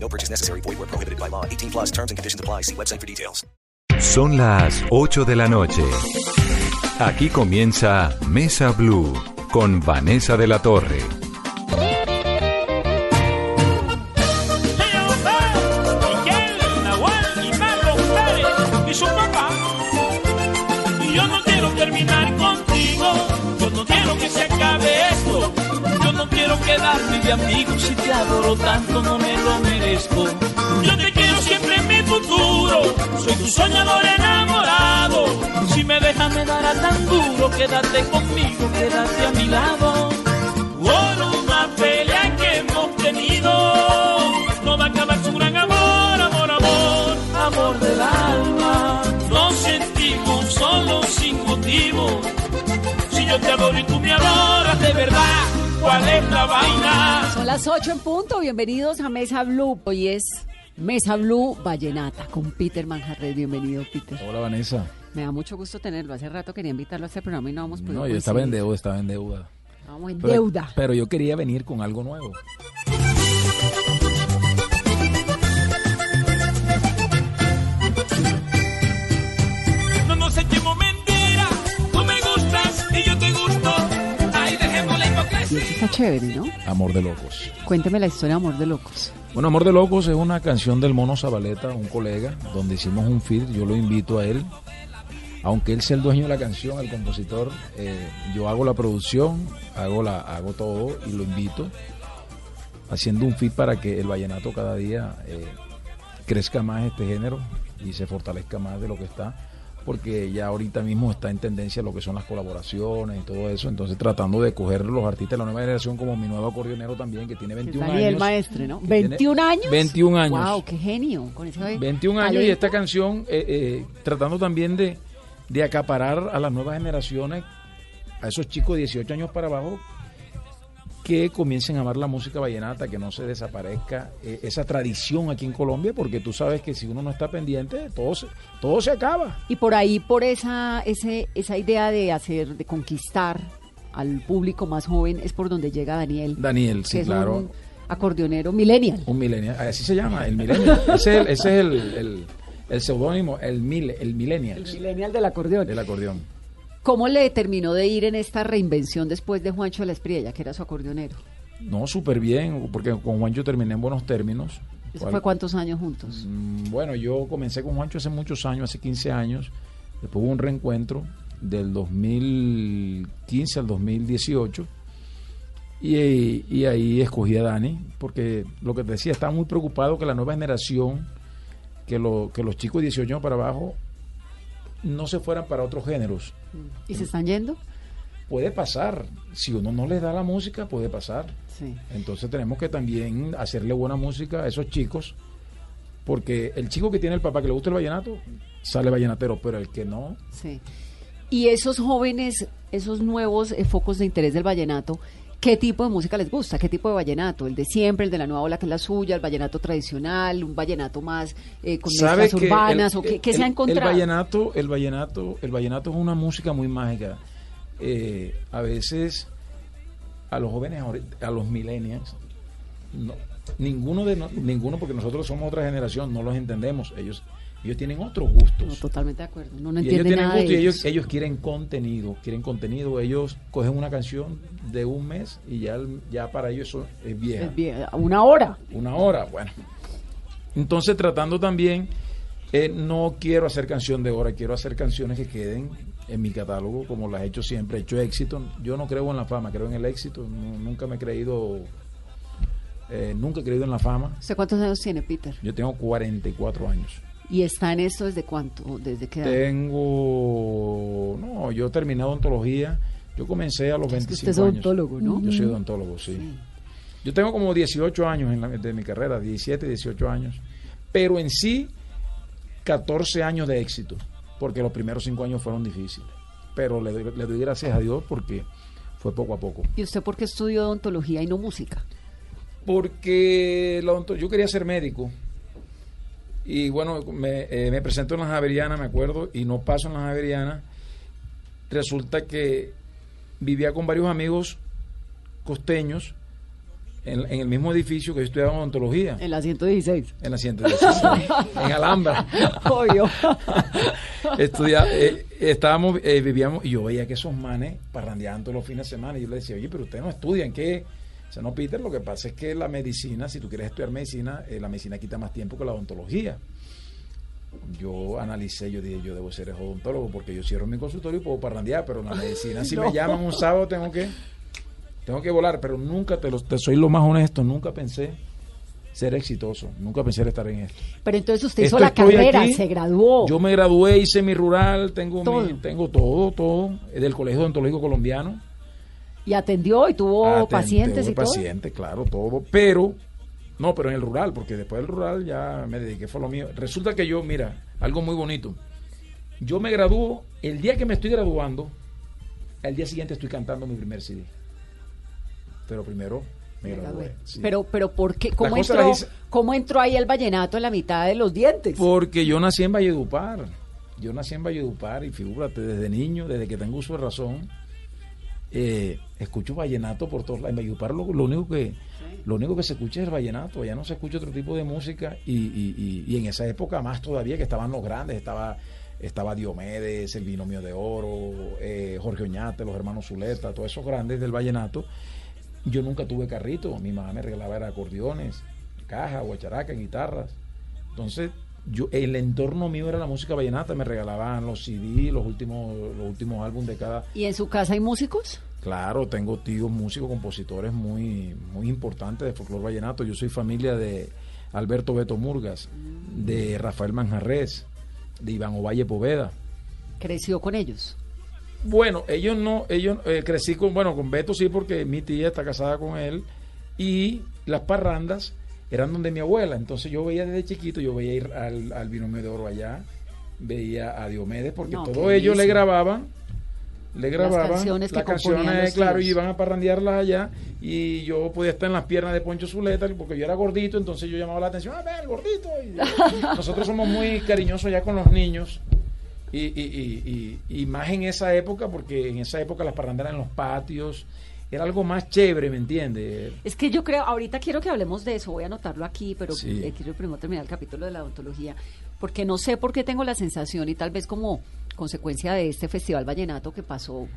No purchase necessary. Void where prohibited by law. 18 plus terms and conditions apply. See website for details. Son las 8 de la noche. Aquí comienza Mesa Blue con Vanessa de la Torre. Miguel, Nahual y Marlon Pérez y su papá. Y yo no quedarme de amigos si te adoro tanto, no me lo merezco. Yo te quiero siempre en mi futuro, soy tu soñador enamorado. Si me dejas me dará tan duro, quédate conmigo, quédate a mi lado. Por una pelea que hemos tenido, no va a acabar su gran amor, amor, amor, amor del alma. Nos sentimos solos sin motivo. Yo te adoro y tú me adoras de verdad, ¿cuál es la vaina? Son las 8 en punto. Bienvenidos a Mesa Blue. Hoy es Mesa Blue Vallenata con Peter Manjarres. Bienvenido, Peter. Hola Vanessa. Me da mucho gusto tenerlo. Hace rato quería invitarlo a este programa y no vamos podido No, yo estaba en deuda, estaba en deuda. Estábamos en Pero- deuda. Pero yo quería venir con algo nuevo. Chévere, ¿no? Amor de locos. Cuénteme la historia de Amor de Locos. Bueno, Amor de locos es una canción del Mono Zabaleta, un colega, donde hicimos un feed. Yo lo invito a él. Aunque él sea el dueño de la canción, el compositor, eh, yo hago la producción, hago, la, hago todo y lo invito, haciendo un feed para que el vallenato cada día eh, crezca más este género y se fortalezca más de lo que está, porque ya ahorita mismo está en tendencia lo que son las colaboraciones y todo eso, entonces tratando de coger los artistas de la nueva generación como mi nuevo acordeonero también, que tiene Que es 21 Daniel años. Maestre, ¿no? que tiene ¿21 años? 21 años. Wow, qué genio. Con ese 21 años y esta canción eh, eh, tratando también de, de acaparar a las nuevas generaciones, a esos chicos de 18 años para abajo, que comiencen a amar la música vallenata, que no se desaparezca eh, esa tradición aquí en Colombia, porque tú sabes que si uno no está pendiente, todo se, todo se acaba. Y por ahí, por esa, ese, esa idea de hacer, de conquistar al público más joven, es por donde llega Daniel. Daniel, sí, claro. un acordeonero millennial. Un millennial, así se llama, el millennial. ese es el, ese es el, el, el seudónimo, el, mil, el millennial Millennial del acordeón. del acordeón. ¿Cómo le terminó de ir en esta reinvención después de Juancho de la Espriella, que era su acordeonero? No, súper bien, porque con Juancho terminé en buenos términos. ¿Eso fue cuántos años juntos? Mm, Bueno, yo comencé con Juancho hace muchos años, hace 15 años. Después hubo un reencuentro del 2015 al 2018. Y, y ahí escogí a Dani, porque lo que te decía, estaba muy preocupado que la nueva generación, que, lo, que los chicos de 18 años para abajo, no se fueran para otros géneros. ¿Y se están yendo? Puede pasar, si uno no les da la música, puede pasar. Sí. Entonces tenemos que también hacerle buena música a esos chicos, porque el chico que tiene el papá que le gusta el vallenato, sale vallenatero, pero el que no, Sí. Y esos jóvenes, esos nuevos eh, focos de interés del vallenato, ¿qué tipo de música les gusta? ¿Qué tipo de vallenato? ¿El de siempre, el de la nueva ola que es la suya, el vallenato tradicional, un vallenato más eh, con ¿Sabe mezclas que urbanas? el- ¿O qué, el- qué se ha encontrado? El vallenato, el vallenato, el vallenato es una música muy mágica. Eh, a veces a los jóvenes, a los millennials, no, ninguno de no- ninguno porque nosotros somos otra generación, no los entendemos. Ellos ellos tienen otros gustos. No, totalmente de acuerdo. No, no Y ellos tienen nada de gusto y ellos. ellos, quieren contenido, quieren contenido. Ellos cogen una canción de un mes y ya, ya para ellos eso es vieja. Es bien, Una hora. Una hora, bueno. Entonces tratando también, eh, no quiero hacer canción de hora, quiero hacer canciones que queden en mi catálogo, como las he hecho siempre, he hecho éxito. Yo no creo en la fama, creo en el éxito. Nu- nunca me he creído, eh, nunca he creído en la fama. ¿Usted cuántos años tiene, Peter? Yo tengo 44 años. ¿Y está en esto desde cuánto? ¿Desde qué edad? Tengo, no, yo he terminado odontología. Yo comencé a los Es que 25 usted es años. odontólogo, ¿no? Yo soy odontólogo, sí. Yo tengo como 18 años en la- de mi carrera, 17, 18 años. Pero en sí, 14 años de éxito, porque los primeros 5 años fueron difíciles. Pero le, doy- le doy gracias a Dios porque fue poco a poco. ¿Y usted por qué estudió odontología y no música? Porque la yo quería ser médico. Y bueno, me, eh, me presento en la Javeriana, me acuerdo, y no paso en la Javeriana. Resulta que vivía con varios amigos costeños en, en el mismo edificio que yo estudiaba odontología, En la 116. en la 116, en Alhambra. Obvio. Estudia, eh, estábamos, eh, vivíamos, y yo veía que esos manes parrandeaban todos los fines de semana. Y yo le decía, oye, pero ustedes no estudian, ¿qué? O sea, no, Peter, lo que pasa es que la medicina, si tú quieres estudiar medicina, eh, la medicina quita más tiempo que la odontología. Yo analicé, yo dije, yo debo ser odontólogo porque yo cierro mi consultorio y puedo parrandear, pero en la medicina, si me llaman un sábado, tengo que, tengo que volar, pero nunca, te, lo, te soy lo más honesto, nunca pensé ser exitoso, nunca pensé estar en esto. Pero entonces usted Esto hizo la carrera, aquí. se graduó. Yo me gradué, hice mi rural, tengo Todo. mi, tengo todo, todo, del Colegio Odontológico Colombiano. Y atendió y tuvo pacientes y todo. pacientes, claro, todo, pero no, pero en el rural, porque después del rural ya me dediqué fue lo mío. Resulta que yo, mira, algo muy bonito. Yo me gradúo, el día que me estoy graduando, al día siguiente estoy cantando mi primer CD. Pero primero me Me gradué. gradué. sí. Pero, pero ¿por qué? ¿Cómo entró, hice- ¿Cómo entró ahí el vallenato en la mitad de los dientes? Porque yo nací en Valledupar. Yo nací en Valledupar y figúrate, desde niño, desde que tengo uso de razón, eh, escucho vallenato por todos lados. En Valledupar lo, lo único que lo único que se escucha es el vallenato, ya no se escucha otro tipo de música y, y- y- y en esa época más todavía que estaban los grandes, estaba estaba Diomedes, el binomio de oro, eh, Jorge Oñate, los hermanos Zuleta, todos esos grandes del vallenato. Yo nunca tuve carrito, mi mamá me regalaba era acordeones, caja, guacharaca, guitarras. Entonces, yo el entorno mío era la música vallenata, me regalaban los CD, los últimos los últimos álbumes de cada ¿Y en su casa hay músicos? Claro, tengo tíos músicos, compositores muy muy importantes de folclore vallenato. Yo soy familia de Alberto Beto Murgas, de Rafael Manjarres, de Iván Ovalle Poveda. Creció con ellos. Bueno, ellos no, ellos eh, crecí con, bueno, con Beto sí, porque mi tía está casada con él y las parrandas eran donde mi abuela. Entonces yo veía desde chiquito, yo veía ir al, al binomio de oro allá, veía a Diomedes, porque No, todos ellos le grababan, le grababan canciones las canciones, claro, y iban a parrandearlas allá y yo podía estar en las piernas de Poncho Zuleta porque yo era gordito, entonces yo llamaba la atención, a ver, gordito. Y nosotros somos muy cariñosos ya con los niños. Y, y, y, y, y más en esa época, porque en esa época las parranderas en los patios era algo más chévere, ¿me entiendes? Es que yo creo, ahorita quiero que hablemos de eso, voy a anotarlo aquí, pero Sí. eh, quiero primero terminar el capítulo de la odontología, porque no sé por qué tengo la sensación, y tal vez como consecuencia de este festival vallenato que pasó,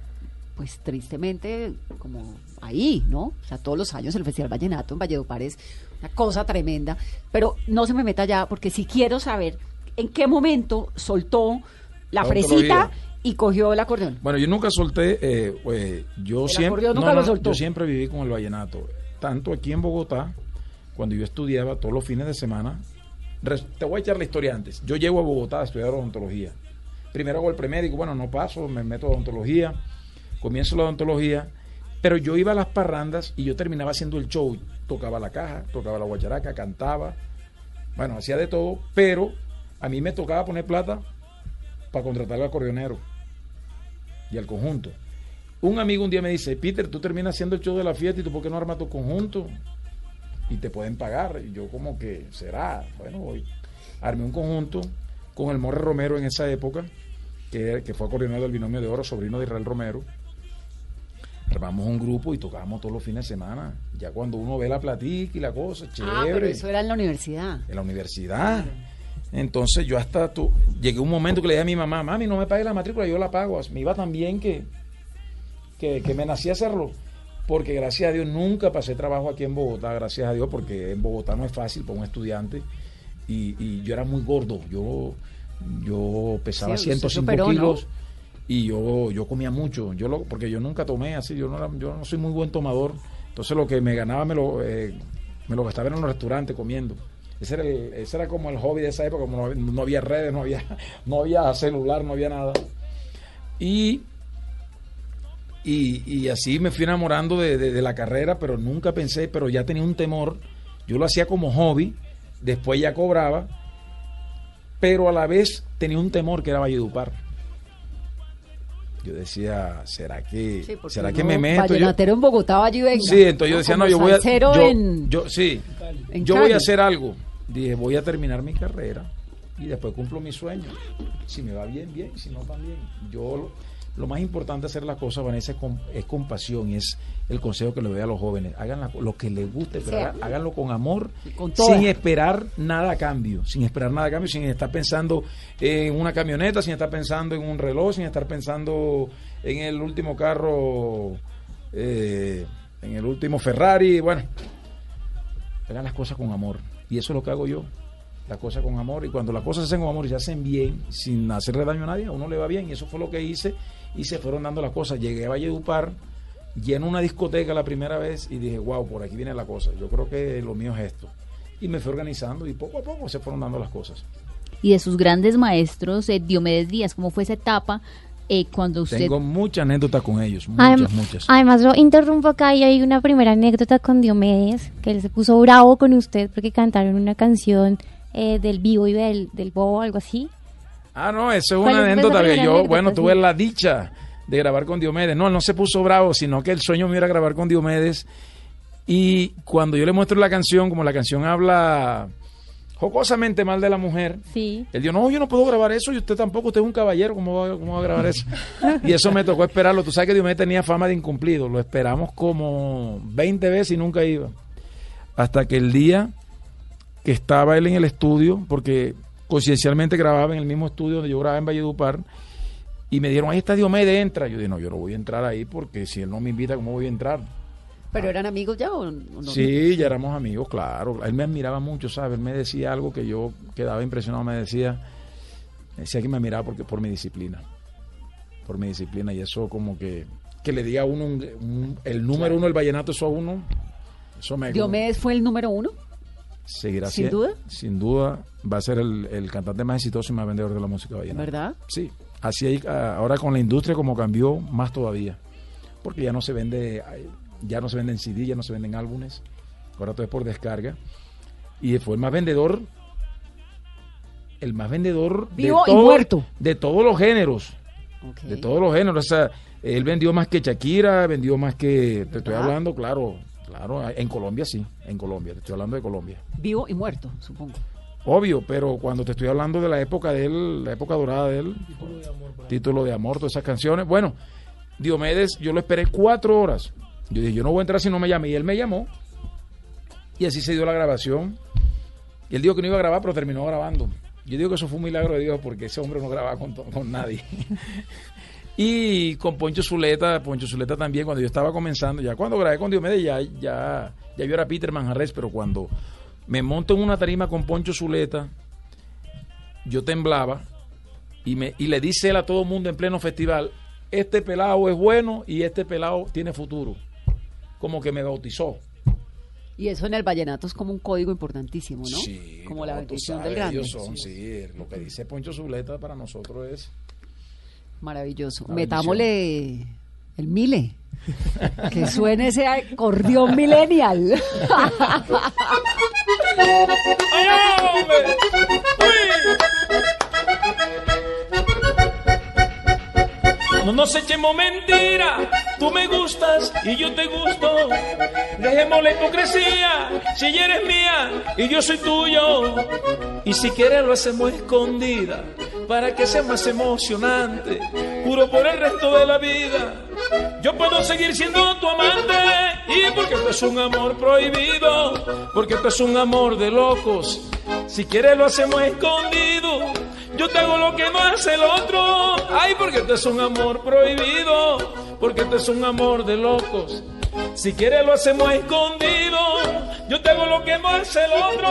pues tristemente, como ahí, ¿no? O sea, todos los años el festival vallenato en Valledupar es una cosa tremenda, pero no se me meta ya, porque si quiero saber en qué momento soltó la La fresita y cogió el acordeón. Bueno, yo nunca solté, eh, eh, yo El siempre, nunca lo soltó. yo siempre viví con el vallenato, tanto aquí en Bogotá, cuando yo estudiaba todos los fines de semana. Te voy a echar la historia antes. Yo llego a Bogotá a estudiar odontología. Primero hago el premédico, bueno, no paso, me meto a odontología, comienzo la odontología, pero yo iba a las parrandas y yo terminaba haciendo el show. Tocaba la caja, tocaba la guacharaca, cantaba, bueno, hacía de todo, pero a mí me tocaba poner plata para contratar al acordeonero y al conjunto. Un amigo un día me dice, Peter, tú terminas haciendo el show de la fiesta y tú por qué no armas tu conjunto y te pueden pagar. Y yo como que, será, bueno, voy. Armé un conjunto con el Morre Romero en esa época, que, que fue acordeonero del binomio de oro, sobrino de Israel Romero. Armamos un grupo y tocábamos todos los fines de semana. Ya cuando uno ve la platica y la cosa, chévere Ah, pero eso era en la universidad. en la universidad. Entonces yo hasta tu, llegué un momento que le dije a mi mamá, mami, no me pague la matrícula, yo la pago. Me iba tan bien que, que, que me nací a hacerlo. Porque gracias a Dios nunca pasé trabajo aquí en Bogotá, gracias a Dios, porque en Bogotá no es fácil para un estudiante. Y, y yo era muy gordo, yo, yo pesaba Sí, usted 105 superó, ¿no? kilos y yo, yo comía mucho, yo lo, porque yo nunca tomé así, yo no, era- yo no soy muy buen tomador. Entonces lo que me ganaba me lo, eh, me lo gastaba en los restaurantes comiendo. Ese era, el- ese era como el hobby de esa época, como no, no había redes, no había, no había celular, no había nada. Y, y, y así me fui enamorando de, de- de la carrera, pero nunca pensé, pero ya tenía un temor. Yo lo hacía como hobby, después ya cobraba. pero a la vez tenía un temor que era Valledupar. Yo decía, ¿será que, Sí, ¿será que me meto? Yo- Vallenatero en Bogotá, y venga. Sí, entonces yo decía, no, yo voy a. Yo, en- yo- sí, en yo voy a hacer algo. Dije, voy a terminar mi carrera y después cumplo mi sueño. Si me va bien, bien, si no, también. Yo, lo, más importante hacer las cosas, Vanessa, es con, es con pasión y es el consejo que le doy a los jóvenes. Hagan la- lo que les guste, pero Sí. háganlo con amor, con sin esperar nada a cambio, sin esperar nada a cambio, sin estar pensando en una camioneta, sin estar pensando en un reloj, sin estar pensando en el último carro, eh, en el último Ferrari, bueno, hagan las cosas con amor. Y eso es lo que hago yo. Las cosas con amor. Y cuando las cosas se hacen con amor y se hacen bien, sin hacerle daño a nadie, a uno le va bien. Y eso fue lo que hice. Y se fueron dando las cosas. Llegué a Valledupar, lleno una discoteca la primera vez y dije, wow, por aquí viene la cosa. Yo creo que lo mío es esto. Y me fui organizando y poco a poco se fueron dando las cosas. Y de sus grandes maestros, eh, Diomedes Díaz, ¿cómo fue esa etapa eh, cuando usted... Tengo muchas anécdotas con ellos. Muchas, Adem- muchas. Además, lo interrumpo acá y hay una primera anécdota con Diomedes, que él se puso bravo con usted porque cantaron una canción eh, del vivo y del, del bobo, algo así. Ah, no, eso es ¿Cuál una anécdota que yo, bueno, tuve Sí. la dicha de grabar con Diomedes. No, él no se puso bravo, sino que el sueño mío era grabar con Diomedes. Y cuando yo le muestro la canción, como la canción habla jocosamente mal de la mujer, Sí. él dijo, no, yo no puedo grabar eso, y usted tampoco, usted es un caballero, ¿cómo va, cómo va a grabar eso? y eso me tocó esperarlo. Tú sabes que Diomedes tenía fama de incumplido, lo esperamos como 20 veces y nunca iba. Hasta que el día que estaba él en el estudio, porque coincidencialmente grababa en el mismo estudio donde yo grababa en Valledupar, y me dieron, ahí está Diomedes, entra. Yo dije, no, yo no voy a entrar ahí porque si él no me invita, ¿cómo voy a entrar? ¿Pero eran amigos ya o no? Sí, ya éramos amigos, claro. Él me admiraba mucho, ¿sabes? Él me decía algo que yo quedaba impresionado, me decía, me decía que me admiraba porque, por mi disciplina, por mi disciplina, y eso como que, que le diga a uno un- un- el número uno del vallenato, eso a uno, eso me... ¿Diomedes fue el número uno? Seguirá ¿Sin siendo- duda? Sin duda, va a ser el, el cantante más exitoso y más vendedor de la música vallenata. ¿Verdad? Sí, así hay, ah, ahora con la industria como cambió, más todavía. Porque ya no se vende, ya no se venden CD, ya no se venden álbumes, ahora todo es por descarga. Y fue el más vendedor, el más vendedor Vivo de, y muerto. de todos los géneros, de todos los géneros. O sea, él vendió más que Shakira, vendió más que, te estoy hablando, claro, claro, en Colombia sí, en Colombia, te estoy hablando de Colombia. Vivo y muerto, supongo. Obvio, pero cuando te estoy hablando de la época de él, la época dorada de él, título de amor, todas esas canciones. Bueno, Diomedes, yo lo esperé cuatro horas. Yo dije, yo no voy a entrar si no me llame. Y él me llamó. Y así se dio la grabación. Y él dijo que no iba a grabar, pero terminó grabando. Yo digo que eso fue un milagro de Dios porque ese hombre no grababa con, con nadie. y con Poncho Zuleta, Poncho Zuleta también, cuando yo estaba comenzando, ya cuando grabé con Diomedes, ya, ya, ya yo era Peter Manjarres, pero cuando me monto en una tarima con Poncho Zuleta, yo temblaba y, me, y le dice él a todo el mundo en pleno festival, este pelado es bueno y este pelado tiene futuro. Como que me bautizó. Y eso en el vallenato es como un código importantísimo, ¿no? Sí, como la no, bendición sabes, del grande. ellos son, sí, lo que dice Poncho Zuleta para nosotros es... Maravilloso. Una Metámosle el mile. que suene ese acordeón millennial. No nos echemos mentira, tú me gustas y yo te gusto. Dejemos la hipocresía, si eres mía y yo soy tuyo. Y si quieres lo hacemos escondida, para que sea más emocionante. Juro por el resto de la vida, yo puedo seguir siendo tu amante. Y porque esto es un amor prohibido, porque esto es un amor de locos. Si quieres lo hacemos escondido, yo te hago lo que no hace el otro. Ay, porque esto es un amor prohibido, porque esto es un amor de locos. Si quieres lo hacemos escondido, yo te hago lo que no hace el otro.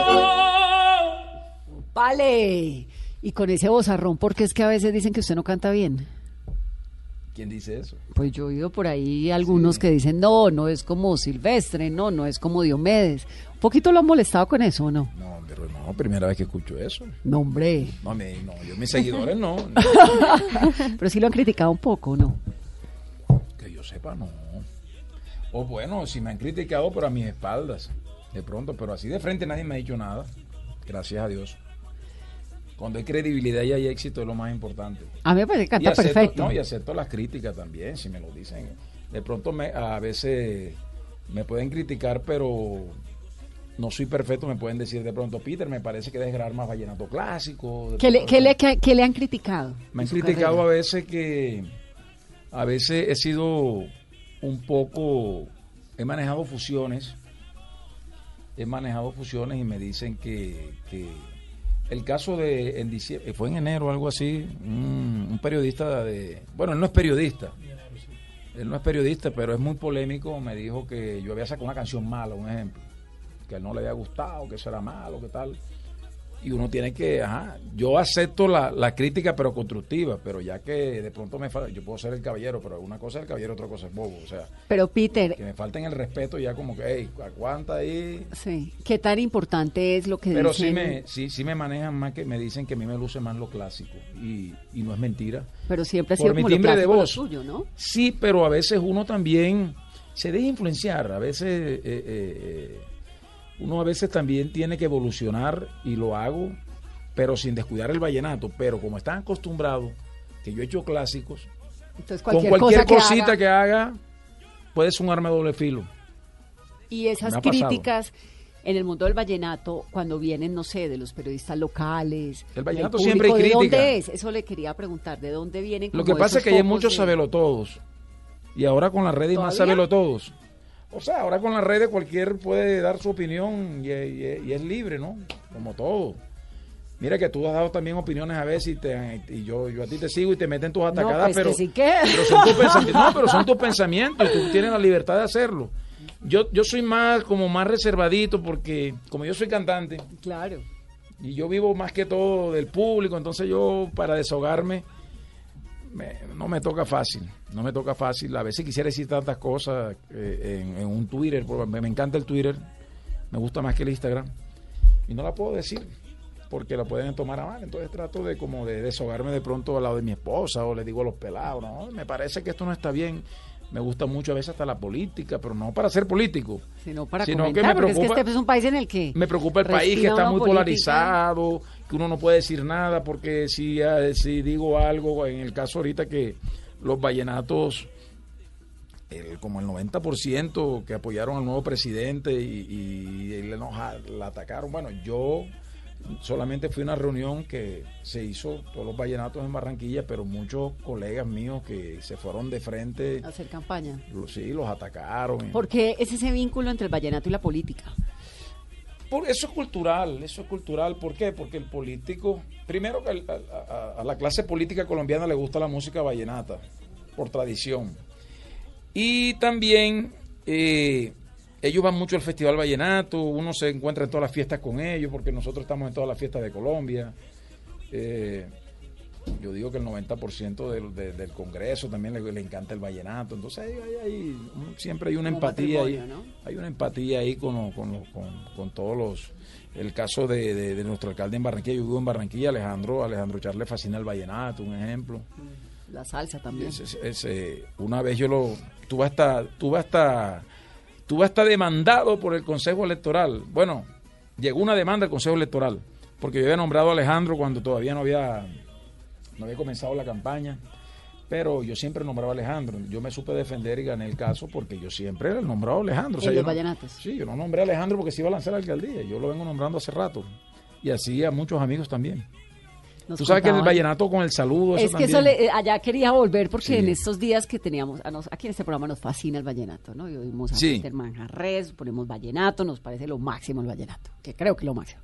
vale. Y con ese bozarrón, porque es que a veces dicen que usted no canta bien. ¿Quién dice eso? Pues yo he oído por ahí algunos que dicen, no, no es como Silvestre, no, no es como Diomedes. Un poquito lo han molestado con eso, ¿o no? No, pero no, primera vez que escucho eso. No, hombre. No, me, no yo mis seguidores no. Pero sí lo han criticado un poco, ¿no? Que yo sepa, no. O bueno, si me han criticado, pero a mis espaldas. De pronto, pero así de frente nadie me ha dicho nada. Gracias a Dios. Cuando hay credibilidad y hay éxito es lo más importante. A mí me parece que Y canta acepto- perfecto. no, y acepto las críticas también, si me lo dicen. De pronto me, a veces me pueden criticar, pero no soy perfecto. Me pueden decir de pronto, Peter, me parece que debes grabar más vallenato clásico. ¿Qué le, pronto- qué le- qué- qué le han criticado? me han criticado carrera? a veces que a veces he sido un poco, he manejado fusiones, he manejado fusiones y me dicen que, que el caso de en diciembre, fue en enero o algo así, un, un periodista de, bueno, él no es periodista, él no es periodista, pero es muy polémico, me dijo que yo había sacado una canción mala, un ejemplo, que a él no le había gustado, que eso era malo, que tal y uno tiene que, ajá, yo acepto la, la crítica pero constructiva, pero ya que de pronto me falta, yo puedo ser el caballero, pero una cosa es el caballero, otra cosa es bobo, o sea, Pero Peter, que me falten el respeto ya como que, hey, aguanta ahí. sí, ¿qué tan importante es lo que Pero dicen? sí me, sí, sí me manejan más que me dicen que a mí me luce más lo clásico y, y no es mentira. Pero siempre ha Por sido mi como lo timbre de lo voz. suyo, ¿no? Sí, pero a veces uno también se deja influenciar. A veces eh, eh, eh, uno a veces también tiene que evolucionar y lo hago, pero sin descuidar el vallenato. Pero como están acostumbrados que yo he hecho clásicos, Entonces con cualquier, cualquier cosa que cosita haga, que haga, puede ser un arma de doble filo. y esas críticas en el mundo del vallenato cuando vienen, no sé, de los periodistas locales. El vallenato siempre hay público, ¿De crítica. dónde es? Eso le quería preguntar, ¿de dónde vienen? Lo que pasa es que hay muchos de- sabelotodos. Y ahora con las redes hay más ¿Todavía? sabelotodos. O sea, ahora con las redes cualquier puede dar su opinión y, y- y es libre, ¿no? Como todo. Mira que tú has dado también opiniones a veces y, te- y yo, yo a ti te sigo y te meten tus atacadas, pues, pero, sí que. pero son tus pensamientos. No, pero son tus pensamientos y tú tienes la libertad de hacerlo. Yo, yo soy más, como más reservadito porque como yo soy cantante, Claro. y yo vivo más que todo del público, entonces yo para desahogarme me- no me toca fácil, no me toca fácil. A veces quisiera decir tantas cosas eh, en, un Twitter, porque me, me encanta el Twitter, me gusta más que el Instagram, y no la puedo decir porque la pueden tomar a mal. Entonces trato de como de desahogarme de pronto al lado de mi esposa o le digo a los pelados, no, me parece que esto no está bien. Me gusta mucho a veces hasta la política, pero no para ser político. Sino para Sino que me porque es preocupa- que este es un país en el que Me preocupa el país que está muy política. polarizado, que uno no puede decir nada, porque si, eh, si digo algo, en el caso ahorita que los vallenatos, el- como el 90% que apoyaron al nuevo presidente y, y, y le enoja- la atacaron, bueno, yo solamente fui a una reunión que se hizo todos los vallenatos en Barranquilla, pero muchos colegas míos que se fueron de frente, hacer campaña. sí, los atacaron. ¿Por qué es ese vínculo entre el vallenato y la política? Por, eso es cultural, eso es cultural. ¿Por qué? Porque el político, primero que a, a- a la clase política colombiana le gusta la música vallenata, por tradición. Y también eh, ellos van mucho al Festival Vallenato, uno se encuentra en todas las fiestas con ellos, porque nosotros estamos en todas las fiestas de Colombia. Eh, yo digo que el 90% del, de- del Congreso también le, le encanta el vallenato. Entonces ahí, un- siempre hay una Como empatía ahí. Hay una empatía ahí con, con, con, con todos los... El caso de, de- de nuestro alcalde en Barranquilla, yo vivo en Barranquilla, Alejandro, Alejandro Charles le fascina el vallenato, un ejemplo. La salsa también. Es- es- es, una vez yo lo tuve hasta tuve hasta tuve hasta demandado por el Consejo Electoral. Bueno, llegó una demanda al Consejo Electoral porque yo había nombrado a Alejandro cuando todavía no había no había comenzado la campaña. Pero yo siempre nombraba a Alejandro. Yo me supe defender y gané el caso porque yo siempre he nombrado a Alejandro. O sea, yo no-. Sí, yo no nombré a Alejandro porque se iba a lanzar a la alcaldía. Yo lo vengo nombrando hace rato. Y así a muchos amigos también. Nos Tú sabes que el vallenato con el saludo, eso Es que eso le- eh, allá quería volver porque Sí. en estos días que teníamos, a nos- aquí en este programa nos fascina el vallenato, ¿no? Y oímos a Sí. Peter Manjarres, ponemos vallenato, nos parece lo máximo el vallenato, que creo que lo máximo.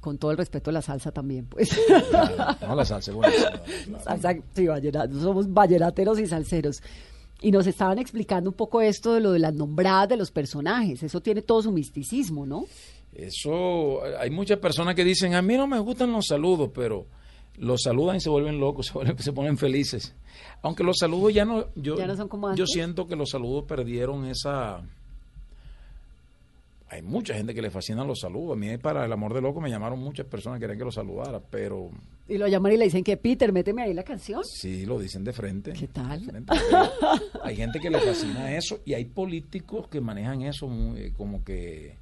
Con todo el respeto de la salsa también, pues. No, la salsa es buena. Salsa, sí, vallenato, somos vallenateros y salseros. Y nos estaban explicando un poco esto de lo de las nombradas de los personajes. Eso tiene todo su misticismo, ¿no? Eso, hay muchas personas que dicen, a mí no me gustan los saludos, pero los saludan y se vuelven locos, se, vuelven- se ponen felices. Aunque los saludos ya no, yo, Ya no son como yo siento que los saludos perdieron esa... Hay mucha gente que le fascinan los saludos. A mí para el amor de loco me llamaron muchas personas que querían que los saludara, pero Y lo llaman y le dicen que Peter, méteme ahí la canción. sí lo dicen de frente. ¿Qué tal? Frente. hay gente que le fascina eso y hay políticos que manejan eso muy, como que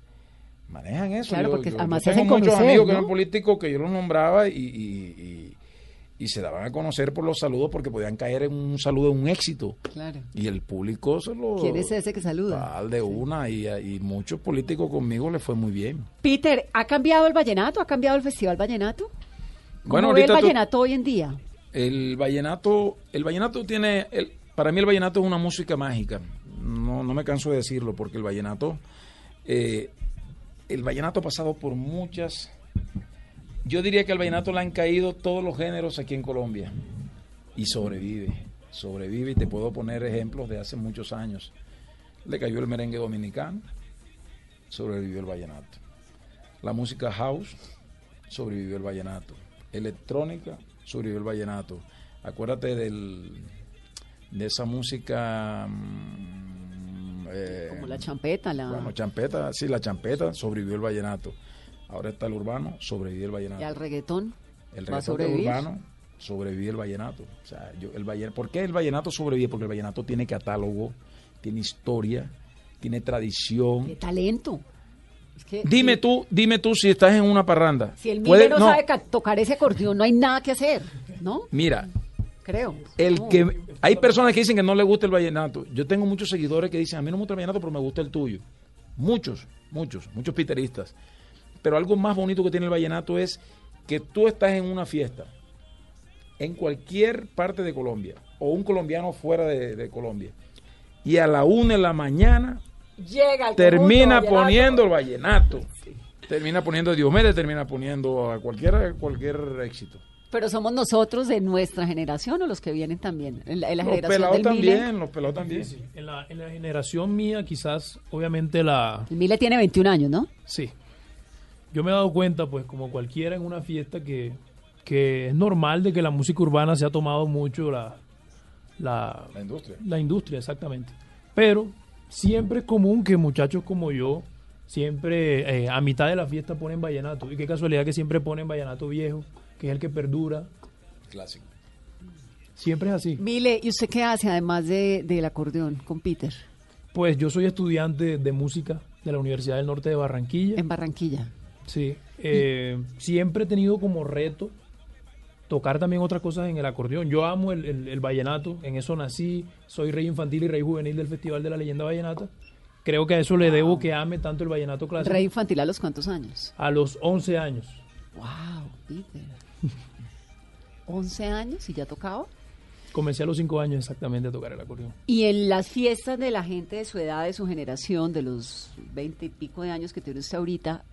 manejan eso. Claro, Yo- porque yo- además yo tengo hacen muchos conocer, amigos que ¿no? eran políticos que yo los nombraba y, y- y- y se daban a conocer por los saludos porque podían caer en un saludo en un éxito. Claro. Y el público se lo... ¿Quién es ese que saluda? tal de una y, y muchos políticos conmigo les fue muy bien. Peter, ¿ha cambiado el vallenato? ¿Ha cambiado el Festival Vallenato? ¿Cómo Bueno, ve el tú- vallenato hoy en día? El vallenato, el vallenato tiene, el- para mí el vallenato es una música mágica. No, no me canso de decirlo porque el vallenato, eh, el vallenato ha pasado por muchas. Yo diría que al vallenato le han caído todos los géneros aquí en Colombia y sobrevive, sobrevive y te puedo poner ejemplos de hace muchos años. Le cayó el merengue dominicano, sobrevivió el vallenato. La música house, sobrevivió el vallenato. Electrónica, sobrevivió el vallenato. Acuérdate del, de esa música... eh, Como la champeta, la... bueno, champeta, sí, la champeta sobrevivió el vallenato. Ahora está el urbano, sobrevivió el vallenato. y al reggaetón. El ¿Va a reggaetón sobrevivir? urbano sobrevive el vallenato. O sea, yo, el vallen- ¿Por qué el vallenato sobrevive? Porque el vallenato tiene catálogo, tiene historia, tiene tradición. ¡Qué talento! Es que Dime tú, dime tú si estás en una parranda. Si el Miller no, sabe ca- tocar ese acordeón, no hay nada que hacer, ¿no? Mira, Creo. el No. que hay personas que dicen que no le gusta el vallenato. Yo tengo muchos seguidores que dicen, a mí no me gusta el vallenato, pero me gusta el tuyo. Muchos, muchos, muchos piteristas. Pero algo más bonito que tiene el vallenato es que tú estás en una fiesta en cualquier parte de Colombia o un colombiano fuera de, de Colombia y a la una de la mañana Llega el termina vallenato. poniendo el vallenato. Termina poniendo Diomedes, termina poniendo a cualquier, cualquier éxito. Pero somos nosotros de nuestra generación o los que vienen también. En la, en la Los generación pelados del también, los pelados también. Sí, sí. En la, en la generación mía, quizás, obviamente la... El Mile tiene 21 años, ¿no? Sí. Yo me he dado cuenta, pues, como cualquiera en una fiesta, que, que es normal de que la música urbana se ha tomado mucho la... La, La industria. la industria, exactamente. Pero siempre es común que muchachos como yo, siempre eh, a mitad de la fiesta ponen vallenato. Y qué casualidad que siempre ponen vallenato viejo, que es el que perdura. Clásico. Siempre es así. Mile, ¿y usted qué hace además de, del acordeón con Peter Pues yo soy estudiante de música de la Universidad del Norte de Barranquilla. en Barranquilla? Sí, eh, siempre he tenido como reto tocar también otras cosas en el acordeón. Yo amo el, el- el vallenato, en eso nací, soy rey infantil y rey juvenil del Festival de la Leyenda Vallenata. Creo que a eso le debo que ame tanto el vallenato clásico. Rey infantil a los cuántos años? A los 11 años. Wow, Peter. 11 años y ya tocaba. Comencé a los 5 años exactamente a tocar el acordeón. Y en las fiestas de la gente de su edad, de su generación, de los 20 y pico de años que tiene usted ahorita,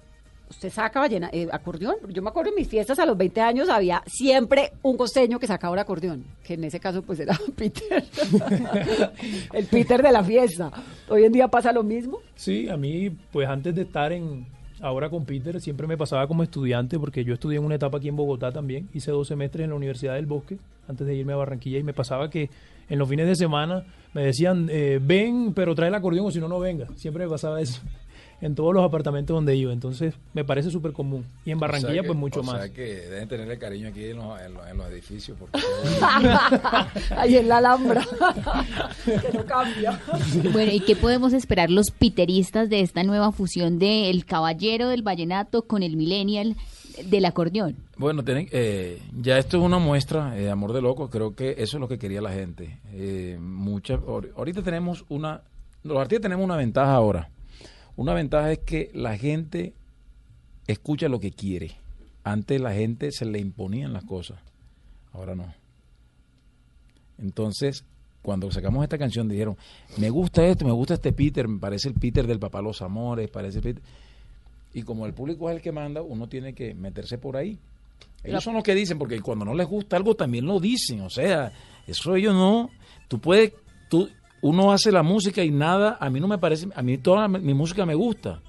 ¿usted saca ballena, eh, acordeón? Yo me acuerdo en mis fiestas a los 20 años había siempre un costeño que sacaba un acordeón, que en ese caso pues era Peter, el Peter de la fiesta. Hoy en día pasa lo mismo. Sí, a mí, pues antes de estar en ahora con Peter, siempre me pasaba como estudiante, porque yo estudié en una etapa aquí en Bogotá también. Hice dos semestres en la Universidad del Bosque, antes de irme a Barranquilla, y me pasaba que en los fines de semana me decían, eh, ven, pero trae el acordeón o si no, no venga. Siempre me pasaba eso en todos los apartamentos donde iba. Entonces, me parece súper común. Y en Barranquilla, O sea que- pues mucho o más. sea que deben tenerle cariño aquí en los, en los- en los edificios. Porque Ahí en la Alhambra, que no cambia. Bueno, ¿y qué podemos esperar los piteristas de esta nueva fusión de El Caballero del Vallenato con el Millennial del acordeón? Bueno, tienen, eh, ya esto es una muestra de amor de loco. Creo que eso es lo que quería la gente. Eh, mucha, ahor- ahorita tenemos una, los artistas tenemos una ventaja ahora. Una ventaja es que la gente escucha lo que quiere. Antes la gente se le imponían las cosas. Ahora no. Entonces, cuando sacamos esta canción dijeron, me gusta esto, me gusta este Peter, me parece el Peter del Papá Los Amores, parece el Peter. Y como el público es el que manda, uno tiene que meterse por ahí. Ellos son los que dicen, porque cuando no les gusta algo también lo dicen. O sea, eso ellos no. Tú puedes, tú, uno hace la música y nada, a mí no me parece, a mí toda mi música me gusta.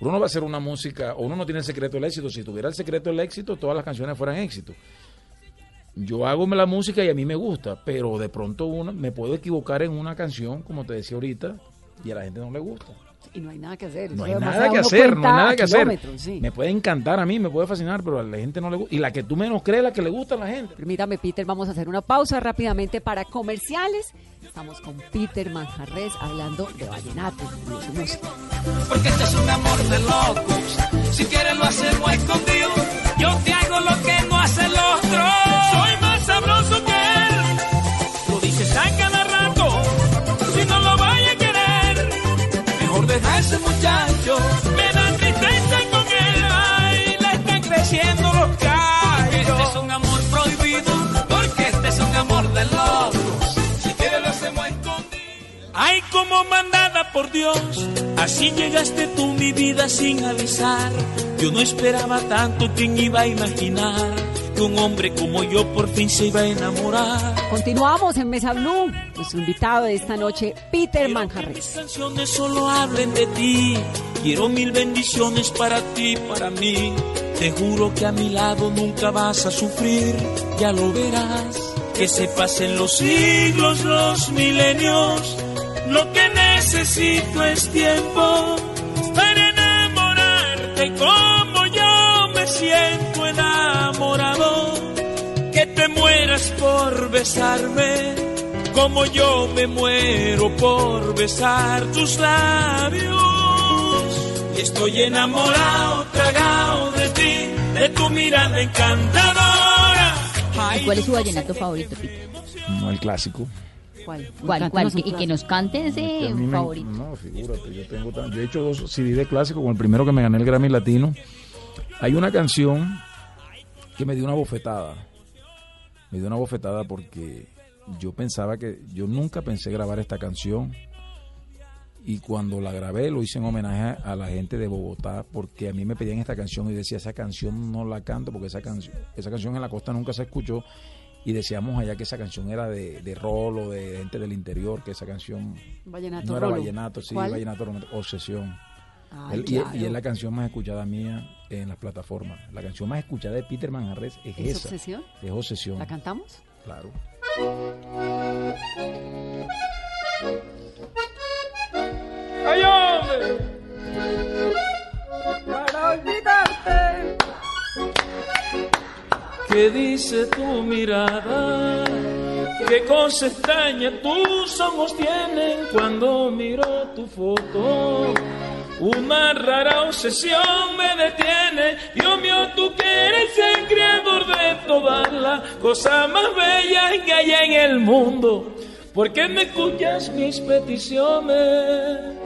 Uno no va a hacer una música, o uno no tiene el secreto del éxito. Si tuviera el secreto del éxito, todas las canciones fueran éxito. Yo hago la música y a mí me gusta, pero de pronto uno, me puedo equivocar en una canción, como te decía ahorita, y a la gente no le gusta. Y no hay nada que hacer. No hay además nada da que hacer, no hay nada que hacer. sí. Me puede encantar a mí, me puede fascinar, pero a la gente no le gusta. Y la que tú menos crees, la que le gusta a la gente. Permítame, Peter, vamos a hacer una pausa rápidamente para comerciales. Estamos con Peter Manjarres hablando de vallenato. Porque este es un amor de locos. Si quieres lo hacemos escondido. Yo te hago lo que no hace el otro. Ay, como mandada por Dios. Así llegaste tú, mi vida, sin avisar. Yo no esperaba tanto, ¿quién iba a imaginar? Que un hombre como yo por fin se iba a enamorar. Continuamos en Mesa Blue. Nuestro invitado de esta noche, Peter Mis Manjarres. canciones solo hablen de ti. Quiero mil bendiciones para ti, para mí. Te juro que a mi lado nunca vas a sufrir. Ya lo verás. Que se pasen los siglos, los milenios. Lo que necesito es tiempo para enamorarte como yo me siento enamorado. Que te mueras por besarme como yo me muero por besar tus labios. Y estoy enamorado, tragado de ti, de tu mirada encantadora. ¿Y cuál es su vallenato favorito, Peter? No, el clásico. ¿Cuál? ¿Cuál, cuál? Y que nos cante ese me- favorito. no, figúrate, yo tengo tan- yo he hecho dos CD de clásico, con el primero que me gané el Grammy Latino. Hay una canción que me dio una bofetada. Me dio una bofetada porque yo pensaba que, yo nunca pensé grabar esta canción. Y cuando la grabé lo hice en homenaje a la gente de Bogotá, porque a mí me pedían esta canción y decía, esa canción no la canto porque esa canción, esa canción en la costa nunca se escuchó. Y decíamos allá que esa canción era de, de rolo, de gente del interior, que esa canción Vallenato no era Rolo. vallenato, sí, ¿Cuál? vallenato Obsesión. Ay, Él- y- claro. y, es la canción más escuchada mía en las plataformas. La canción más escuchada de Peter Manjarres es, ¿Es esa. obsesión? Es Obsesión. ¿La cantamos? Claro. ¡Ay, hombre! Para olvidarte. ¿Qué dice tu mirada? ¿Qué cosa extraña tus ojos tienen cuando miro tu foto? Una rara obsesión me detiene. Dios mío, tú que eres el creador de todas las cosas más bellas que hay en el mundo. ¿Por qué no escuchas mis peticiones?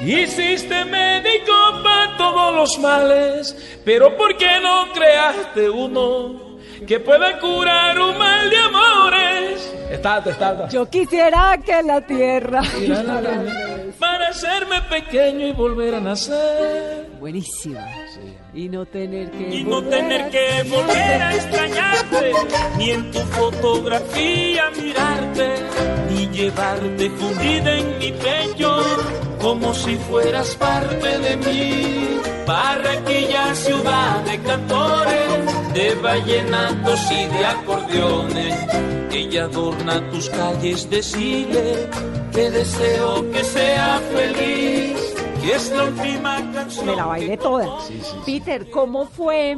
Hiciste médico para todos los males, pero ¿por qué no creaste uno que pueda curar un mal de amores? Está, está, está. Yo quisiera que la tierra. Para hacerme pequeño y volver a nacer. Buenísima. Y no tener que. Y no volver tener a- que volver a extrañarte, ni en tu fotografía mirarte, ni llevarte fundida en mi pecho, como si fueras parte de mí. Barranquilla, ciudad de cantores, de vallenatos y de acordeones, ella adorna tus calles, decirle que deseo que sea feliz, es la última canción. Me la bailé toda. Sí, sí, sí. Peter, ¿cómo fue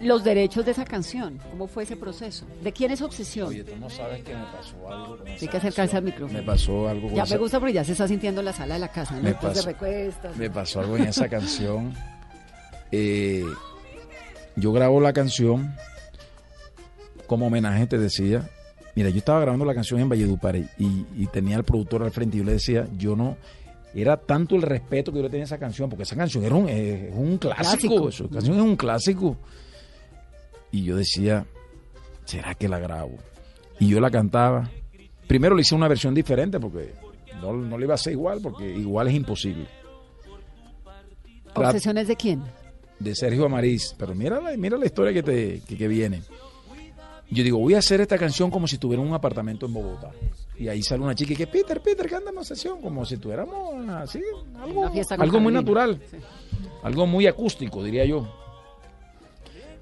los derechos de esa canción? ¿Cómo fue ese proceso? ¿De quién es obsesión? Oye, tú no sabes que me pasó algo con Hay esa que acercarse al canción. micrófono. Me pasó algo con Ya esa- me gusta porque ya se está sintiendo en la sala de la casa, ¿no? Me pasó- recuestas. Me pasó algo en esa canción. Eh, yo grabo la canción como homenaje, te decía. Mira, yo estaba grabando la canción en Valledupar y, y tenía al productor al frente y yo le decía, yo no, era tanto el respeto que yo le tenía a esa canción, porque esa canción era un, eh, es un clásico, Clásico. esa canción es un clásico. Y yo decía, ¿será que la grabo? Y yo la cantaba. Primero le hice una versión diferente porque no, no le iba a hacer igual, porque igual es imposible. ¿Obsesiones de quién? de Sergio Amariz. Pero mira la, mira la historia que, te, que, que viene. Yo digo, voy a hacer esta canción como si tuviera un apartamento en Bogotá. Y ahí sale una chica y que, Peter, Peter, cántame sesión, como si tuviéramos así, algo, algo muy natural. Algo muy acústico, diría yo.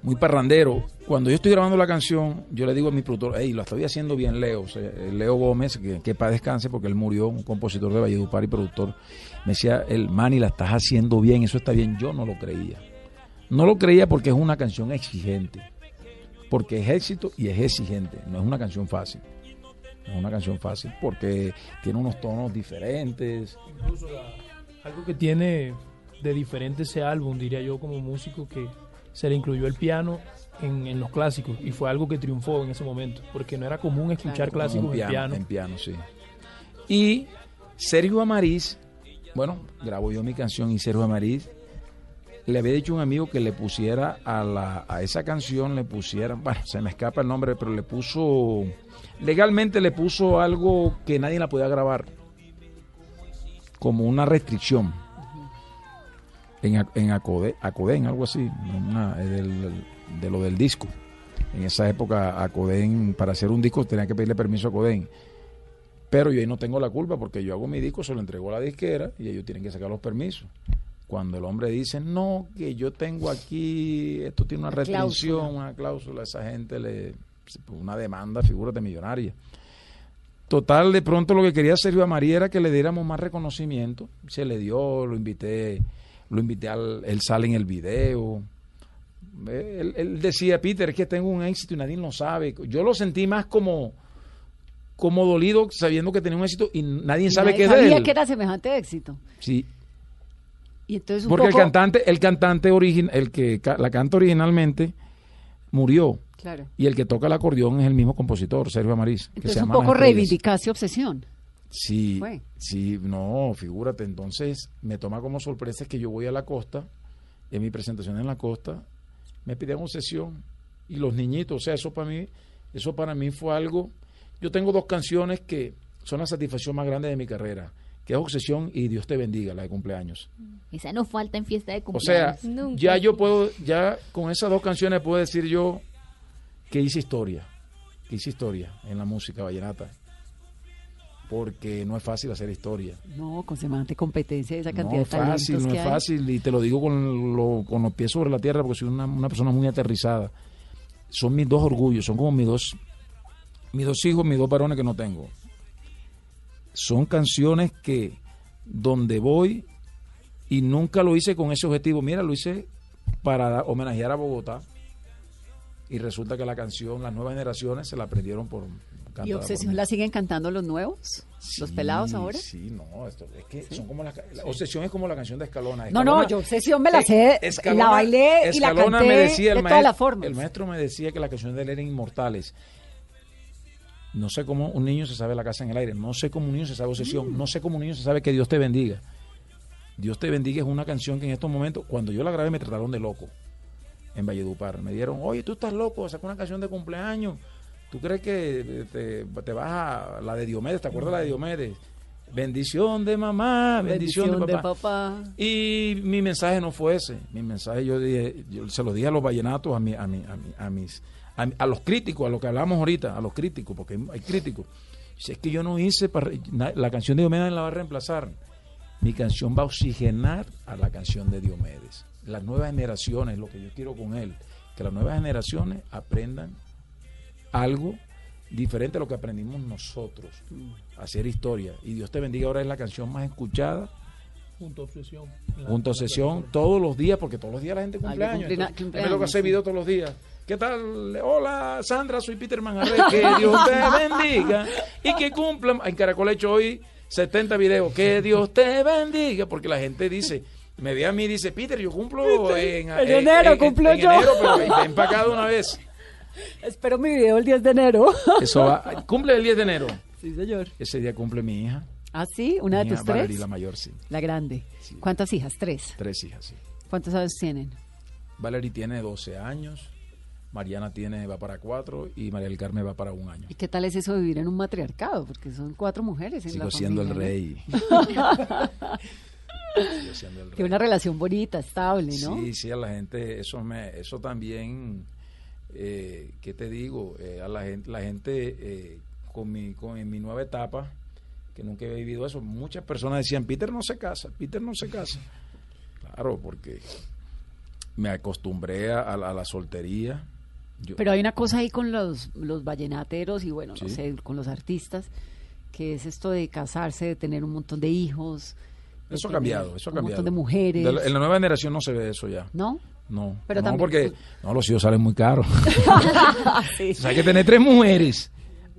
muy parrandero. Cuando yo estoy grabando la canción, yo le digo a mi productor, hey, lo estoy haciendo bien, Leo. O sea, eh, Leo Gómez, que, que para descanse, porque él murió, un compositor de Valledupar y productor. Me decía, el Manny, la estás haciendo bien, eso está bien. Yo no lo creía. No lo creía porque es una canción exigente. Porque es éxito y es exigente. No es una canción fácil. No es una canción fácil porque tiene unos tonos diferentes. Incluso la- algo que tiene de diferente ese álbum, diría yo como músico, que se le incluyó el piano en, en los clásicos y fue algo que triunfó en ese momento, porque no era común escuchar clásicos en piano. En piano, sí. Y Sergio Amariz, bueno, grabo yo mi canción y Sergio Amariz le había dicho a un amigo que le pusiera a, la, a esa canción, le pusiera, bueno, se me escapa el nombre, pero le puso, legalmente le puso algo que nadie la podía grabar, como una restricción. En, en Acode, Acoden, algo así, una- del- de lo del disco. En esa época, Acoden, para hacer un disco, tenía que pedirle permiso a Acoden. Pero yo ahí no tengo la culpa porque yo hago mi disco, se lo entrego a la disquera y ellos tienen que sacar los permisos. Cuando el hombre dice, no, que yo tengo aquí, esto tiene una Una restricción, cláusula. una cláusula, esa gente le. Una demanda, figúrate, millonaria. Total, de pronto lo que quería Sergio Amaría era que le diéramos más reconocimiento. Se le dio, lo invité, lo invité al, él sale en el video. Eh, Él, él decía, Peter, es que tengo un éxito y nadie lo sabe. Yo lo sentí más como, como dolido sabiendo que tenía un éxito y nadie sabe qué es de sabía él. que era semejante éxito. Sí, Y entonces un porque el cantante, el cantante origin, el que la canta originalmente murió. Claro. Y el que toca el acordeón es el mismo compositor, Sergio Amariz. que se un poco reivindicaste obsesión. Sí, Fue. sí, no, figúrate. Entonces me toma como sorpresa que yo voy a la costa, en mi presentación en la costa, me pidieron sesión y los niñitos, o sea, eso para mí, eso para mí fue algo. Yo tengo dos canciones que son la satisfacción más grande de mi carrera, que es Obsesión y Dios te bendiga, la de cumpleaños. Esa no falta en fiesta de O sea, cumpleaños. ya yo puedo, ya con esas dos canciones puedo decir yo que hice historia, que hice historia en la música vallenata, porque no es fácil hacer historia. No, con semejante competencia esa cantidad No de es fácil, talentos no que es hay. fácil, y te lo digo con, lo- con los pies sobre la tierra porque soy una, una persona muy aterrizada. Son mis dos orgullos, son como mis dos, mis dos hijos, mis dos varones que no tengo. Son canciones que donde voy y nunca lo hice con ese objetivo. Mira, lo hice para homenajear a Bogotá y resulta que la canción, las nuevas generaciones se la aprendieron por ¿Y por Obsesión la siguen cantando los nuevos? ¿Los Sí, pelados ahora? Sí, no, esto, es que son como las la Obsesión es como la canción de Escalona. No, no, yo Obsesión me la sé, Escalona- la bailé y la Escalona canté me decía el de maestro, todas las formas. El maestro me decía que las canciones de él eran inmortales. No sé cómo un niño se sabe la casa en el aire, no sé cómo un niño se sabe Obsesión, no sé cómo un niño se sabe que Dios te bendiga. Dios te bendiga es una canción que en estos momentos, cuando yo la grabé, me trataron de loco en Valledupar. Me dieron, oye, tú estás loco, sacó una canción de cumpleaños. ¿Tú crees que te vas a la de Diomedes? ¿Te acuerdas la de Diomedes? Bendición de mamá, bendición, Bendición de, de papá. Y mi mensaje no fue ese. Mi mensaje yo, dije, yo se lo dije a los vallenatos, a, mi, a, mi- a, mi- a mis, a, los críticos, a lo que hablamos ahorita, a los críticos, porque hay, críticos. Si es que yo no hice, para, la canción de Diomedes la va a reemplazar. Mi canción va a oxigenar a la canción de Diomedes. Las nuevas generaciones, lo que yo quiero con él, que las nuevas generaciones aprendan algo diferente a lo que aprendimos nosotros, a hacer historia. Y Dios te bendiga, ahora es la canción más escuchada Junto a Obsesión. Junto a en la sesión plataforma. todos los días, porque todos los días la gente cumple Alguien años. cumple- entonces, cumple a mí me toca años, hacer sí. video todos los días. ¿Qué tal? Hola, Sandra, soy Peter Manjarre. Que Dios te bendiga y que cumpla. En Caracol he hecho hoy 70 videos. Que Dios te bendiga, porque la gente dice, me ve a mí y dice, Peter, yo cumplo en, En enero cumplo yo. enero, pero de una vez. Espero mi video el 10 de enero. Eso va, cumple el 10 de enero. Sí, señor. Ese día cumple mi hija. ¿Ah, sí? ¿Una de tus hija tres? La mayor, sí. La grande. ¿Cuántas hijas? Tres. Tres hijas, sí. ¿Cuántos años tienen? Valerie tiene 12 años, Mariana tiene va para 4 y María del Carmen va para un año. ¿Y qué tal es eso de vivir en un matriarcado? Porque son cuatro mujeres en Sigo la siendo el rey. Sigo siendo el que rey. una relación bonita, estable, ¿no? Sí, sí, a la gente, eso me, eso también, eh, ¿qué te digo? Eh, a la gente, la gente eh, con mi, con en mi nueva etapa, que nunca he vivido eso, muchas personas decían, Peter no se casa, Peter no se casa. Claro, porque me acostumbré a, a la soltería. Yo- Pero hay una cosa ahí con los, los vallenateros y bueno, no sé, con los artistas, que es esto de casarse, de tener un montón de hijos. Eso ha cambiado, eso ha un cambiado. montón de mujeres. De la- en la nueva generación no se ve eso ya. ¿No? No, Pero no también- porque no, los hijos salen muy caros. Sí. O sea, hay que tener tres mujeres.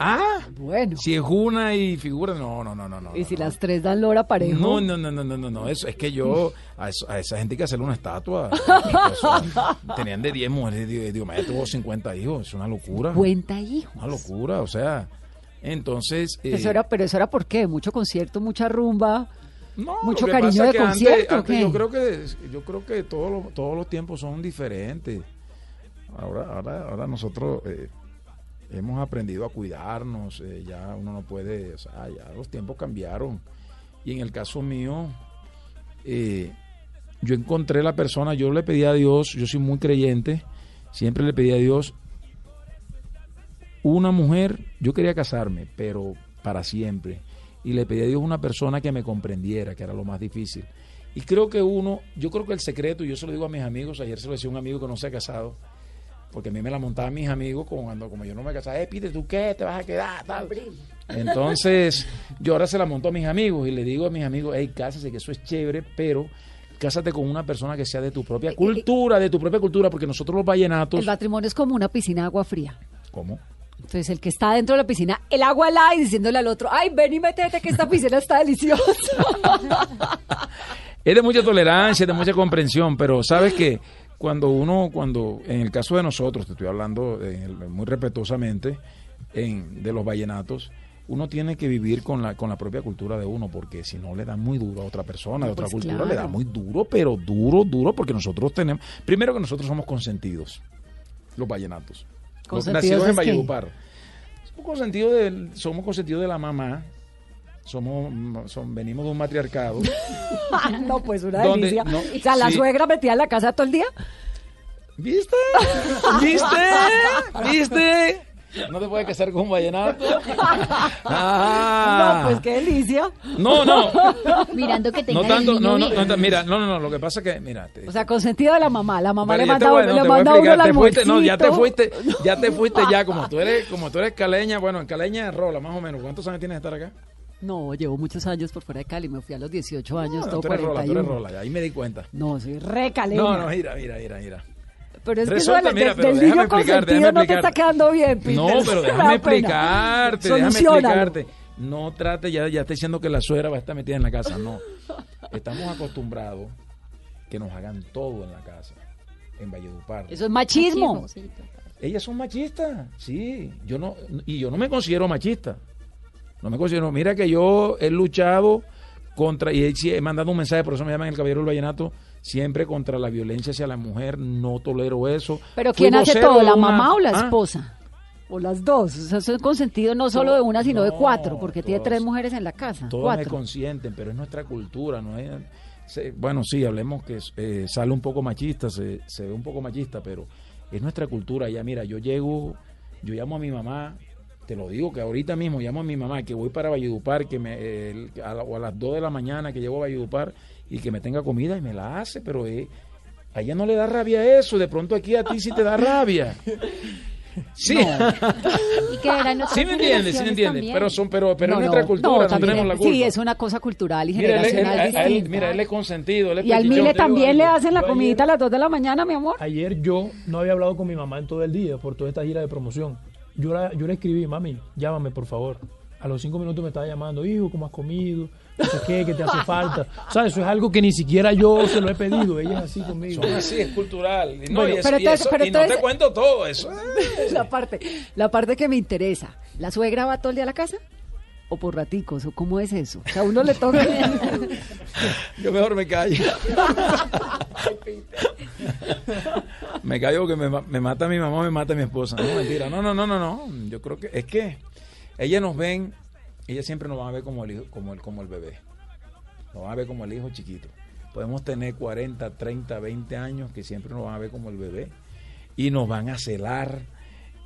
Ah, Bueno. si es una y figura, no, no, no, no, no. Y si las tres dan lora parejo. No, no, no, no, no, no, no. Eso, es que yo, a, eso- a esa gente hay que hacerle una estatua. Eso, tenían de 10 mujeres, digo, "Maya tuvo 50 hijos, es una locura. 50 hijos. Una locura, o sea, entonces... eh, Eso era, pero eso era por qué? Mucho concierto, mucha rumba, no, mucho cariño de antes- concierto. yo creo que, yo creo que todos los, todos los tiempos son diferentes. Ahora, ahora, ahora nosotros eh, hemos aprendido a cuidarnos, eh, ya uno no puede, o sea, ya los tiempos cambiaron. Y en el caso mío, eh, yo encontré la persona, yo le pedí a Dios, yo soy muy creyente, siempre le pedí a Dios una mujer, yo quería casarme, pero para siempre. Y le pedí a Dios una persona que me comprendiera, que era lo más difícil. Y creo que uno, yo creo que el secreto, y yo se lo digo a mis amigos, ayer se lo decía a un amigo que no se ha casado, porque a mí me la montaban mis amigos cuando como yo no me casaba, eh, Peter, ¿tú qué? ¿Te vas a quedar? Tal. Entonces, yo ahora se la monto a mis amigos y le digo a mis amigos, hey, cásate, que eso es chévere, pero cásate con una persona que sea de tu propia cultura, de tu propia cultura, porque nosotros los vallenatos... El matrimonio es como una piscina de agua fría. ¿Cómo? Entonces, el que está dentro de la piscina, el agua helada y diciéndole al otro, ay, ven y métete que esta piscina está deliciosa. Es de mucha tolerancia, de mucha comprensión, pero sabes que cuando uno, cuando, en el caso de nosotros, te estoy hablando eh, muy respetuosamente, en, de los vallenatos, uno tiene que vivir con la, con la propia cultura de uno, porque si no le da muy duro a otra persona, de otra Pues cultura, claro. le da muy duro, pero duro, duro, porque nosotros tenemos, primero que nosotros somos consentidos, los vallenatos, ¿Consentidos nacidos en? Valledupar. Somos consentidos de, somos consentidos de la mamá, somos, son, venimos de un matriarcado. no, pues una delicia. No, o sea, la sí. suegra metida en la casa todo el día. ¿Viste? ¿Viste? ¿Viste? No te puedes casar con un vallenato. Ah. No, pues qué delicia. No, no. Mirando que tenga No tanto, el niño no, no, no, mira, no, no, no, lo que pasa es que, mira, te- O sea, consentido de la mamá. La mamá Pero le ya te manda, voy- no, le manda uno te fuiste, no, ya te fuiste, ya te fuiste ya, como tú eres, como tú eres caleña, bueno, en caleña de rola, más o menos, ¿cuántos años tienes de estar acá? No, llevo muchos años por fuera de Cali. Me fui a los 18 años, No, no, todo tú eres rola, tú 41. eres rola, ahí me di cuenta. No, soy re caleña. No, no, mira, mira, mira, mira. Pero es que Resulta, eso del, mira, del- niño explicar, consentido no te está quedando bien, Peter. No, pero déjame explicarte, déjame explicarte. No trate, ya, ya está diciendo que la suegra va a estar metida en la casa, no. Estamos acostumbrados que nos hagan todo en la casa, en Valledupar. Eso es machismo. Ellas son machistas, sí. Yo no, y yo no me considero machista. No me considero. Mira que yo he luchado contra, y he, he mandado un mensaje, por eso me llaman el caballero del vallenato, siempre contra la violencia hacia la mujer. No tolero eso. Pero Fui ¿quién hace todo? ¿La una- mamá o la ¿Ah? esposa? O las dos. O sea, eso es consentido no solo de una, sino de cuatro, porque tiene tres mujeres en la casa. Todos me Cuatro. consienten, pero es nuestra cultura, no es... se- bueno, sí, hablemos que eh, sale un poco machista, se, se ve un poco machista, pero es nuestra cultura. Ya mira, yo llego, yo llamo a mi mamá, te lo digo que ahorita mismo llamo a mi mamá que voy para Valledupar, que me, eh, a la- o a las 2 de la mañana que llego a Valledupar y que me tenga comida y me la hace, pero eh, a ella no le da rabia eso, de pronto aquí a ti sí te da rabia. Sí. Y que eran Sí me entiendes, sí me entiendes, pero son pero pero No, es nuestra no, cultura, no, no, tenemos la culpa. Sí, es una cosa cultural y Mira, él, él- generacional a- él- mira, él es consentido, él es Y al Mile también le hacen la comidita a las 2 de la mañana, mi amor. Ayer yo no había hablado con mi mamá en todo el día por toda esta gira de promoción. Yo, la- yo le escribí, mami, llámame por favor. A los cinco minutos me estaba llamando, hijo, ¿cómo has comido? Sé qué, ¿qué te hace falta? O sea, eso es algo que ni siquiera yo se lo he pedido. Ella es así conmigo. Son así, es cultural. Y, no, Bueno, y eso- pero y entonces- eso- pero y no te cuento todo eso. la parte, la parte que me interesa. ¿La suegra va todo el día a la casa? ¿O por raticos? ¿O cómo es eso? O sea, a uno le toca... Yo mejor me callo. me callo porque me, me mata mi mamá, me mata mi esposa. No, mentira. No, no, no, no, no. Yo creo que es que ellas nos ven, ellas siempre nos van a ver como el hijo, como el, como el bebé. Nos van a ver como el hijo chiquito. Podemos tener 40, 30, 20 años que siempre nos van a ver como el bebé. Y nos van a celar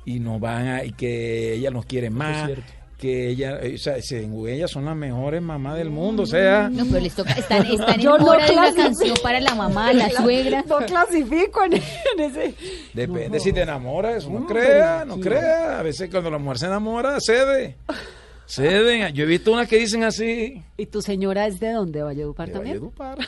y nos van a y que ella nos quiere más. que ella, eh, o sea, según ella son las mejores mamás del mundo, o sea, No, pero les toca, están, están en no de una canción para la mamá, la suegra. No clasifico en, en ese. depende si te enamoras, no, No, crea, no aquí- crea, a veces cuando la mujer se enamora, cede, ceden, yo he visto unas que dicen así, ¿Y tu señora es de dónde? ¿Valledupar de también? Valledupar.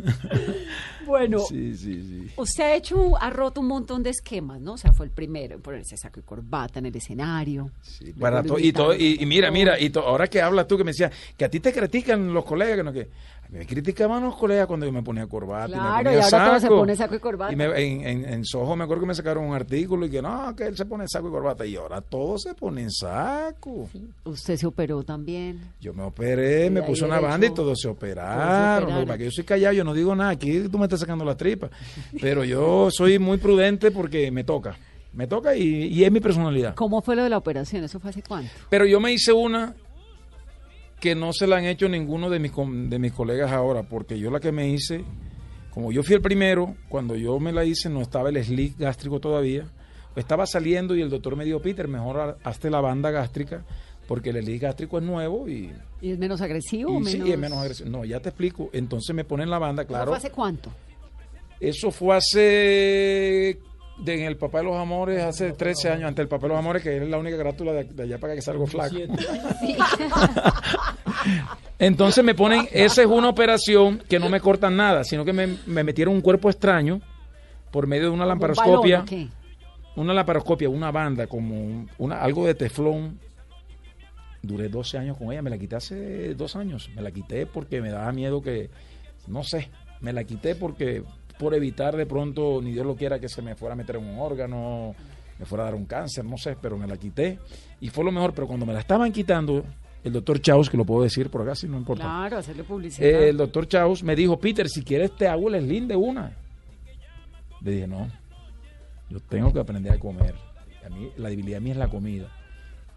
Bueno, Sí, sí, sí. usted ha hecho, ha roto un montón de esquemas, ¿no? O sea, fue el primero en ponerse saco y corbata en el escenario. Luego Para lo to- y, todo, y, y mira, mira, y to- ahora que hablas tú que me decías que a ti te critican los colegas, que no que a mí me criticaban los colegas cuando yo me ponía corbata y me Claro, ponía y ahora todo se saco. pone saco y corbata. Y me- en, en, en Soho me acuerdo que me sacaron un artículo y que no, que él se pone saco y corbata y ahora todos se ponen saco. Usted se operó también. Yo me operé, Y me puse una banda y todos se todos se operaron. operaron. Para que yo soy callado, yo no digo nada. Aquí tú me estás sacando las tripas. Pero yo soy muy prudente porque me toca. Me toca y, y es mi personalidad. ¿Cómo fue lo de la operación? ¿Eso fue hace cuánto? Pero yo me hice una que no se la han hecho ninguno de mis, de mis colegas ahora, porque yo la que me hice, como yo fui el primero, cuando yo me la hice no estaba el slick gástrico todavía, estaba saliendo y el doctor me dijo, Peter, mejor ha- hazte la banda gástrica, porque el slick gástrico es nuevo y, ¿Y es menos agresivo y sí, menos...? y es menos agresivo. No, ya te explico. Entonces me ponen la banda, ¿Eso claro. fue hace cuánto? Eso fue hace de, en el Papá de los Amores, hace 13 años, ante el Papá de los Amores, que es la única grátula de, de allá para que salga flaco. Entonces me ponen, esa es una operación que no me cortan nada, sino que me, me metieron un cuerpo extraño por medio de una ¿Un lamparoscopia. Una lamparoscopia, una banda, como un- una, algo de teflón. Duré 12 años con ella, me la quité hace dos años. Me la quité porque me daba miedo que, no sé, me la quité porque por evitar de pronto, ni Dios lo quiera, que se me fuera a meter en un órgano, me fuera a dar un cáncer, no sé, pero me la quité. Y fue lo mejor, pero cuando me la estaban quitando, el doctor Chaus, que lo puedo decir por acá, si no importa. Claro, hacerle publicidad. Eh, el doctor Chaus me dijo, Peter, si quieres te hago el slim de una. Le dije, no, yo tengo que aprender a comer. A mí, la debilidad mía es la comida.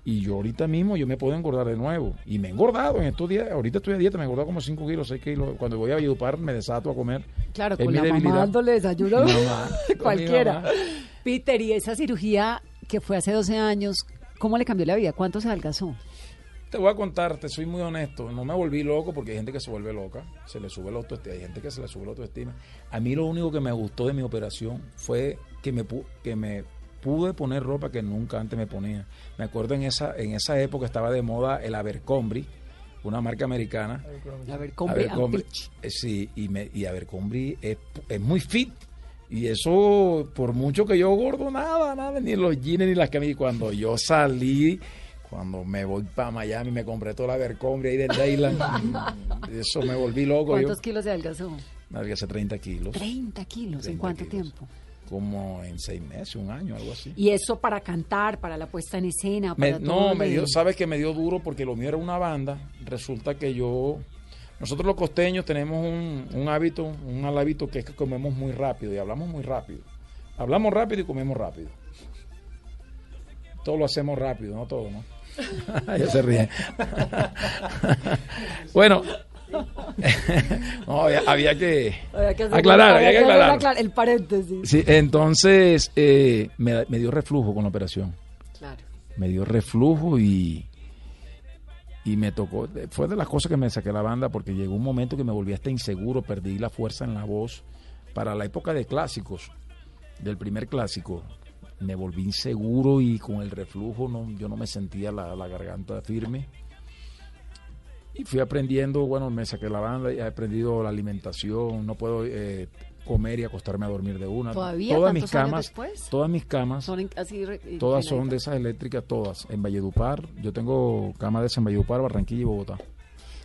Y yo ahorita mismo yo me puedo engordar de nuevo. Y me he engordado en estos días. Ahorita estoy a dieta, me he engordado como 5 kilos, 6 kilos. Cuando voy a Valledupar me desato a comer. Claro, Es con mi la mamá debilidad. dándole desayuno. Mamá, con mi Cualquiera. mamá. Peter, y esa cirugía que fue hace 12 años, ¿cómo le cambió la vida? ¿Cuánto se adelgazó? Te voy a contar, te soy muy honesto. No me volví loco porque hay gente que se vuelve loca. Se le sube la autoestima. Hay gente que se le sube la autoestima. A mí lo único que me gustó de mi operación fue que me, que me pude poner ropa que nunca antes me ponía. Me acuerdo en esa, en esa época estaba de moda el Abercrombie, una marca americana. Abercrombie, eh, sí, y, me, y Abercrombie es, es muy fit. Y eso, por mucho que yo gordo, nada, nada, ni los jeans ni las camisas. Y Cuando yo salí, cuando me voy para Miami, me compré toda la Abercrombie ahí de Dayland. eso me volví loco. Yo, ¿Cuántos kilos se adelgazó? hace 30 kilos. 30 kilos. ¿En 30 cuánto kilos. tiempo? Como en seis meses, un año, algo así. Y eso para cantar, para la puesta en escena, Me- para no, todo me dio, sabes que me dio duro porque lo mío era una banda. Resulta que yo, nosotros los costeños tenemos un, un hábito, un mal hábito que es que comemos muy rápido y hablamos muy rápido. Hablamos rápido y comemos rápido. Todo lo hacemos rápido, no todo, ¿no? ya se ríen. bueno, no, había, había que Había que hacer- aclarar, había que hacer aclarar. aclar- El paréntesis. Sí, entonces eh, me, me dio reflujo con la operación Claro. me dio reflujo y, y me tocó, fue de las cosas que me saqué la banda porque llegó un momento que me volví hasta inseguro, perdí la fuerza en la voz. Para la época de clásicos, del primer clásico, me volví inseguro y con el reflujo no, yo no me sentía la, la garganta firme. Y fui aprendiendo, bueno, me saqué la banda y he aprendido la alimentación, no puedo eh, comer y acostarme a dormir de una. ¿Todavía, todas mis camas, después? todas mis camas Son en- así re- Todas son de esas eléctricas, todas. En Valledupar, yo tengo cama de esas en Valledupar, Barranquilla y Bogotá.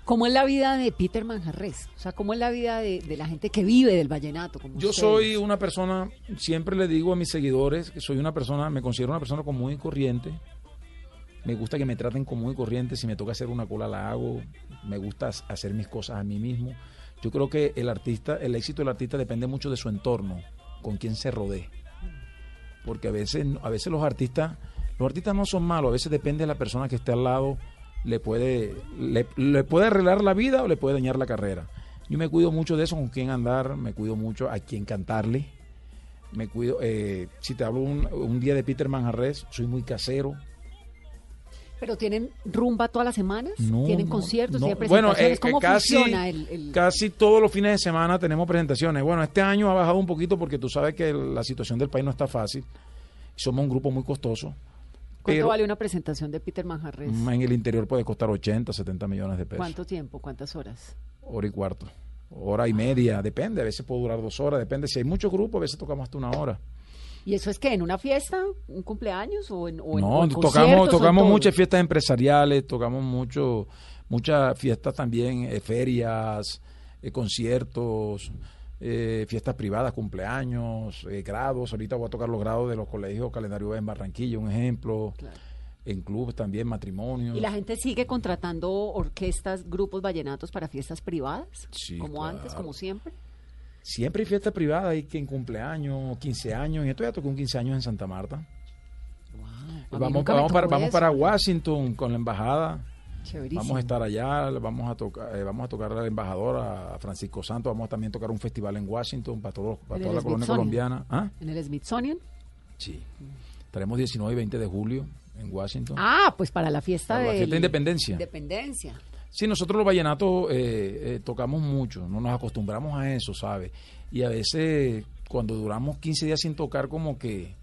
¿Cómo es la vida de Peter Manjarres? O sea, ¿cómo es la vida de, de la gente que vive del vallenato? como Yo ustedes? soy una persona, siempre le digo a mis seguidores que soy una persona, me considero una persona común y corriente. Me gusta que me traten común y corriente. Si me toca hacer una cola, la hago. Me gusta hacer mis cosas a mí mismo. Yo creo que el artista, el éxito del artista depende mucho de su entorno, con quien se rodee. Porque a veces, a veces los artistas, los artistas no son malos, a veces depende de la persona que esté al lado, le puede, le, le puede arreglar la vida o le puede dañar la carrera. Yo me cuido mucho de eso, con quién andar, me cuido mucho a quién cantarle, me cuido. eh, si te hablo un, un día de Peter Manjarres, soy muy casero. ¿Pero tienen rumba todas las semanas? No, ¿Tienen no, conciertos? no. ¿Tienen Bueno, eh, ¿Cómo casi, funciona el, el- casi todos los fines de semana tenemos presentaciones. Bueno, este año ha bajado un poquito porque tú sabes que la situación del país no está fácil. Somos un grupo muy costoso. ¿Cuánto Pero vale una presentación de Peter Manjarres? mm, en el interior puede costar 80, 70 millones de pesos. ¿Cuánto tiempo? ¿Cuántas horas? Hora y cuarto. Hora y media, depende. A veces puede durar dos horas, depende. Si hay muchos grupos, a veces tocamos hasta una hora. ¿Y eso es que en una fiesta, un cumpleaños o en, o No, en tocamos, o tocamos muchas fiestas empresariales, tocamos mucho, muchas fiestas también, eh, ferias, eh, conciertos, eh, fiestas privadas, cumpleaños, eh, grados. Ahorita voy a tocar los grados de los colegios Calendario en Barranquilla, un ejemplo. En clubes también, matrimonios. ¿Y la gente sigue contratando orquestas, grupos vallenatos para fiestas privadas? Sí, como antes, como siempre. Siempre hay fiestas privadas, hay que en cumpleaños, 15 años. Y esto ya tocó un 15 años en Santa Marta. A mí Vamos, para, vamos para Washington con la embajada. Chéverísimo. Vamos a estar allá, vamos a tocar, eh, vamos a tocar al embajador a Francisco Santos, vamos a también tocar un festival en Washington para, todos, para toda la colonia colombiana. ¿Ah? ¿En el Smithsonian? Sí. Estaremos 19 y 20 de julio en Washington. Ah, pues para la fiesta Para la de fiesta de Independencia. Independencia. Sí, nosotros los vallenatos eh, eh, tocamos mucho, no nos acostumbramos a eso, ¿sabes? Y a veces cuando duramos 15 días sin tocar como que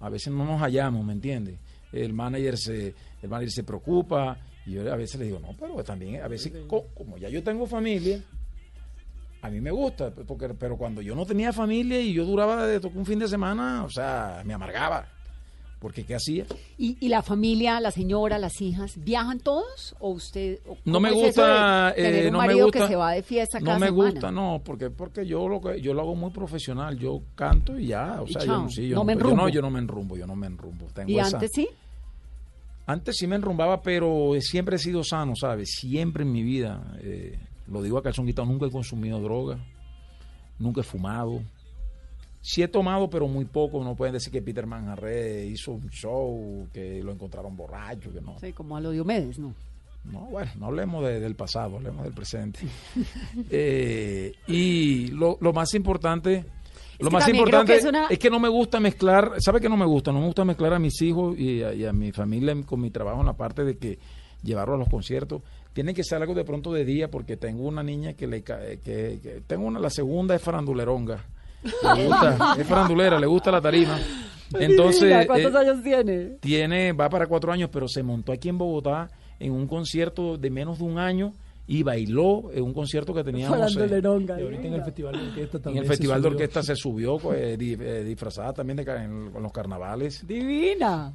a veces no nos hallamos, ¿me entiendes? El manager se el manager se preocupa y yo a veces le digo, "No, pero también a veces co- como ya yo tengo familia, a mí me gusta, porque pero cuando yo no tenía familia y yo duraba de tocar un fin de semana, o sea, me amargaba. Porque ¿qué hacía? ¿Y, y la familia, la señora, las hijas, viajan todos? ¿O usted.? o No me gusta, de tener eh, un no me marido gusta. que se va de fiesta No cada me semana? gusta, no, porque porque yo lo que yo lo hago muy profesional, yo canto y ya, o Y sea, yo chao, no, sí, yo no me yo enrumbo. no, yo no me enrumbo, yo no me enrumbo. Tengo ¿Y esa- antes sí? Antes sí me enrumbaba, pero siempre he sido sano, ¿sabes? Siempre en mi vida, eh, lo digo a calzón quitado, nunca he consumido droga, nunca he fumado. Sí he tomado, pero muy poco. No pueden decir que Peter Manjarre hizo un show, que lo encontraron borracho, que no. Sí, como a lo Diomedes, ¿no? No, bueno, no hablemos de- del pasado, hablemos del presente. Eh, y lo, lo más importante, lo que más importante que es, es que no me gusta mezclar, ¿sabe que no me gusta? No me gusta mezclar a mis hijos y a, y a mi familia con mi trabajo en la parte de que llevarlo a los conciertos. Tiene que ser algo de pronto de día porque tengo una niña que le ca- que, que- tengo una, la segunda es faranduleronga. Le gusta, es farandulera, le gusta la tarima. Entonces, Mira, ¿cuántos eh, años tiene? tiene, va para cuatro años, pero se montó aquí en Bogotá en un concierto de menos de un año y bailó en un concierto que teníamos eh, Y ahorita en el festival de orquesta en también el se festival de subió. orquesta se subió pues, di- eh, disfrazada también de en, con los carnavales. Divina.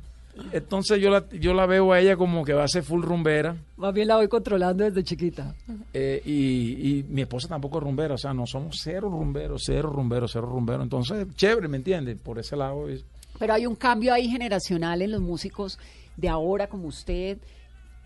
Entonces yo la, yo la veo a ella como que va a ser full rumbera Más bien la voy controlando desde chiquita. eh, y, y mi esposa tampoco es rumbera, o sea, no somos cero rumberos, cero rumberos, cero rumberos. Entonces, chévere, ¿me entiendes? Por ese lado es- Pero hay un cambio ahí generacional en los músicos de ahora como usted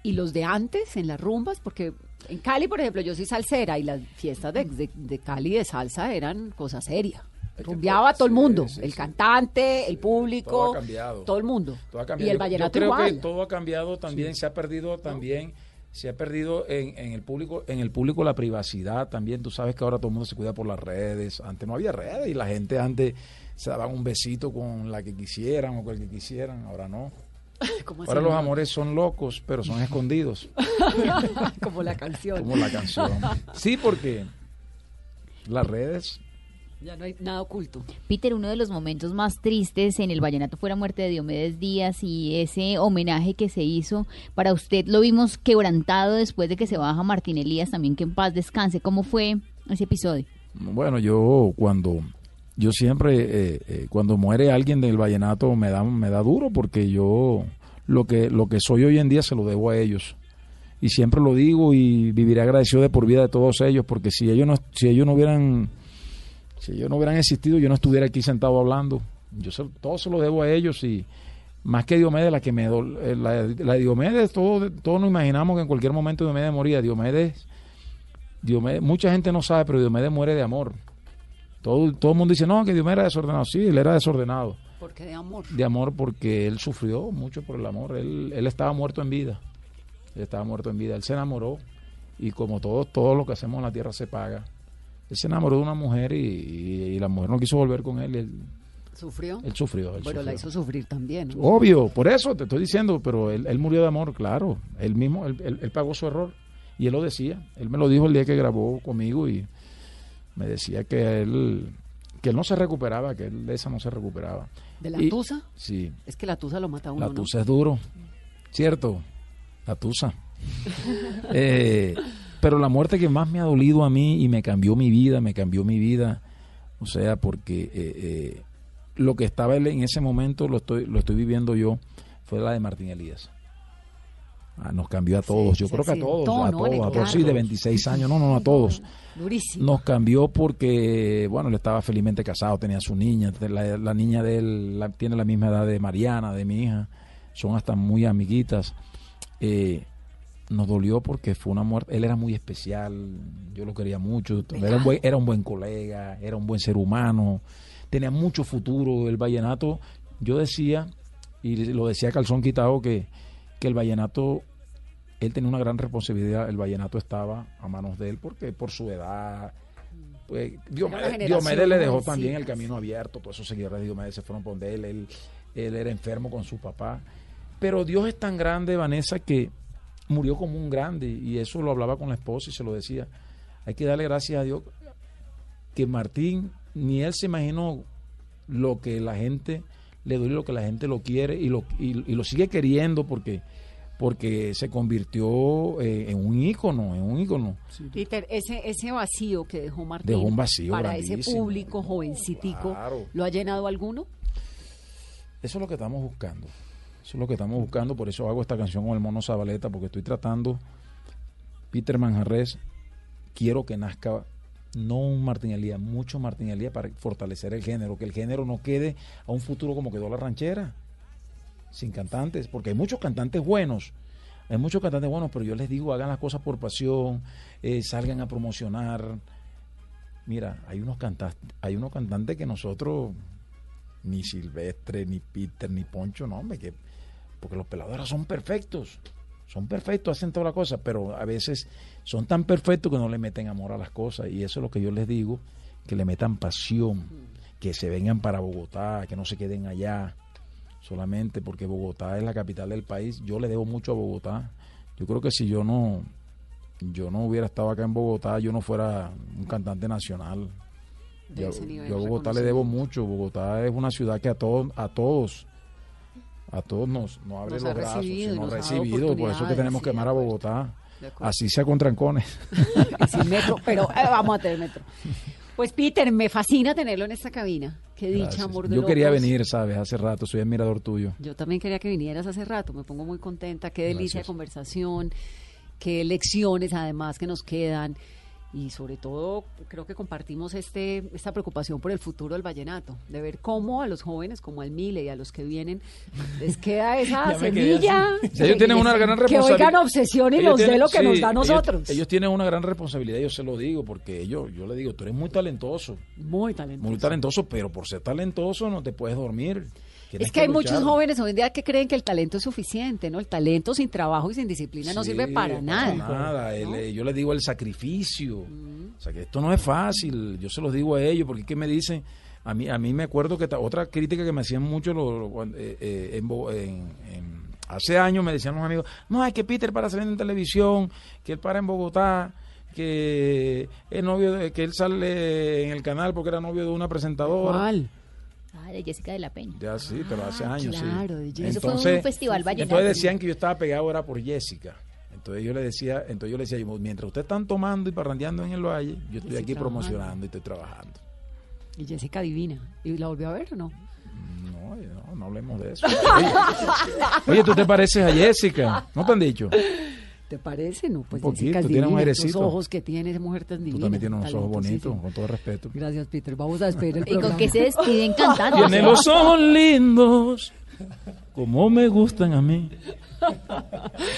y los de antes en las rumbas, porque en Cali, por ejemplo, yo soy salsera y las fiestas de, de, de Cali de salsa eran cosa seria. Rumbeaba todo el mundo, el cantante, el público, Todo ha cambiado. todo el mundo. Todo ha cambiado. Y el Yo- vallenato yo creo igual. que todo ha cambiado también, se ha perdido también, se ha perdido en, en el público, en el público la privacidad también. Tú sabes que ahora todo el mundo se cuida por las redes. Antes no había redes y la gente antes se daban un besito con la que quisieran o con el que quisieran. Ahora no. ¿Cómo Ahora los amores son locos, pero son escondidos, como la canción. como la canción. Sí, porque las redes Ya no hay nada oculto. Peter, uno de los momentos más tristes en el Vallenato fue la muerte de Diomedes Díaz y ese homenaje que se hizo para usted lo vimos quebrantado después de que se baja Martín Elías también que en paz descanse. ¿Cómo fue ese episodio? Bueno, yo cuando yo siempre eh, eh, cuando muere alguien del vallenato me da me da duro porque yo lo que lo que soy hoy en día se lo debo a ellos y siempre lo digo y viviré agradecido de por vida de todos ellos porque si ellos no si ellos no hubieran si ellos no hubieran existido yo no estuviera aquí sentado hablando yo se- todo se lo debo a ellos y más que Diomedes la que me eh, la, la de Diomedes todo todos nos imaginamos que en cualquier momento Diomedes moría Diomedes Diomedes, mucha gente no sabe, pero Diomedes muere de amor. Todo, todo el mundo dice, no, que Diomedes era desordenado. Sí, él era desordenado. Porque de amor. De amor porque él sufrió mucho por el amor. Él, él estaba muerto en vida. Él estaba muerto en vida. Él se enamoró y como todo, todo lo que hacemos en la tierra se paga. Él se enamoró de una mujer y, y- y la mujer no quiso volver con él. y él ¿Sufrió? Él sufrió. él Bueno, la sufrió. hizo sufrir también. ¿no? Obvio, por eso te estoy diciendo, pero él, él murió de amor, claro. Él mismo, él, él- él pagó su error. Y él lo decía. Él me lo dijo el día que grabó conmigo y me decía que él, que él no se recuperaba, que él de esa no se recuperaba. ¿De la Y- tusa? Sí, Es que la tusa lo mata a uno, la ¿no? tusa es duro, ¿cierto? La tusa. Eh, pero la muerte que más me ha dolido a mí y me cambió mi vida, me cambió mi vida, o sea, porque eh, eh, lo que estaba él en ese momento lo estoy, lo estoy viviendo yo, fue la de Martín Elías. Ah, nos cambió a todos, yo creo que a todos, a todos, a todos, sí, de 26 años, no, no, a todos. Durísimo. Nos cambió porque, bueno, él estaba felizmente casado, tenía su niña, la, la niña de él la- tiene la misma edad de Mariana, de mi hija, son hasta muy amiguitas. Eh, nos dolió porque fue una muerte, él era muy especial, yo lo quería mucho, era un, buen, era un buen colega, era un buen ser humano, tenía mucho futuro, el vallenato, yo decía, y lo decía Calzón Quitado, que, que el vallenato él tenía una gran responsabilidad, el vallenato estaba a manos de él porque por su edad, pues, Diomedes, le dejó también el camino abierto, todos esos seguidores de Diomedes se fueron por él, él, él era enfermo con su papá, pero Dios es tan grande, Vanessa, que murió como un grande y eso lo hablaba con la esposa y se lo decía, hay que darle gracias a Dios que Martín ni él se imaginó lo que la gente le duele, lo que la gente lo quiere y lo, y, y lo sigue queriendo porque porque se convirtió eh, en un ícono, en un ícono. Peter, ese, ese vacío que dejó Martín Dejó un vacío para ese público jovencitico, Claro. ¿lo ha llenado alguno? Eso es lo que estamos buscando. Eso es lo que estamos buscando, por eso hago esta canción con el mono Zabaleta, porque estoy tratando, Peter Manjarres, quiero que nazca no un Martín Elías, mucho Martín Elías para fortalecer el género, que el género no quede a un futuro como quedó la ranchera, sin cantantes, porque hay muchos cantantes buenos, hay muchos cantantes buenos, pero yo les digo, hagan las cosas por pasión, eh, salgan a promocionar. Mira, hay unos cantantes, hay unos cantantes que nosotros ni Silvestre, ni Peter, ni Poncho, no, hombre, que, porque los peladeras son perfectos, son perfectos, hacen toda la cosa, pero a veces son tan perfectos que no le meten amor a las cosas, y eso es lo que yo les digo, que le metan pasión, que se vengan para Bogotá, que no se queden allá solamente, porque Bogotá es la capital del país, yo le debo mucho a Bogotá, yo creo que si yo no, yo no hubiera estado acá en Bogotá, yo no fuera un cantante nacional. Yo, yo a Bogotá le debo mucho. Bogotá es una ciudad que a todos, a todos, a todos nos, nos abre Nos los brazos, recibido nos ha recibido, por eso que tenemos que amar a acuerdo. Bogotá. Así sea con trancones. Sin metro, pero eh, vamos a tener metro. Pues Peter, me fascina tenerlo en esta cabina. Qué dicha, Gracias. amor de Yo quería locos. venir, sabes, hace rato, soy admirador tuyo. Yo también quería que vinieras hace rato, me pongo muy contenta, qué delicia de conversación, qué lecciones además que nos quedan y sobre todo creo que compartimos este esta preocupación por el futuro del vallenato, de ver cómo a los jóvenes como al Mile y a los que vienen les queda esa semilla. Sea, ellos tienen una gran Que responsabilidad. oigan obsesión y Ellos nos dé lo que sí, nos da a ellos- nosotros. Ellos, tienen una gran responsabilidad, yo se lo digo, porque ellos, yo le digo, tú eres muy talentoso, muy talentoso. muy talentoso, pero por ser talentoso no te puedes dormir. Es que hay luchar. muchos jóvenes hoy en día que creen que el talento es suficiente, ¿no? El talento sin trabajo y sin disciplina no sirve para nada. nada. El, ¿no? eh, yo les digo el sacrificio. O sea, que esto no es fácil. Yo se los digo a ellos, porque es que me dicen, a mí, a mí me acuerdo que ta- otra crítica que me hacían mucho lo- eh, eh, en, Bo- en- en- hace años me decían los amigos, no, es que Peter para salir en televisión, que él para en Bogotá, que es novio de, que él sale en el canal porque era novio de una presentadora. ¿Cuál? Ah, de Jessica de la Peña. Ya sí, pero hace años Ah, claro, de sí. Jessica. Eso fue un festival vallenato. Entonces decían que yo estaba pegado era por Jessica. Entonces yo le decía, entonces yo le decía, mientras ustedes están tomando y parrandeando en el valle, yo estoy aquí trabajando. promocionando y estoy trabajando. Y Jessica Divina. ¿Y la volvió a ver o no? No, no, no hablemos de eso. Oye, oye, tú te pareces a Jessica, ¿no te han dicho? ¿Te parece? No, pues Jessica es divina, esos ojos que tiene esa mujer tan divina. Tú también tienes unos ojos bonitos, con todo respeto. Gracias, Peter. Vamos a despedir el ¿Y con qué se despiden cantando? Tiene los ojos lindos, como me gustan a mí.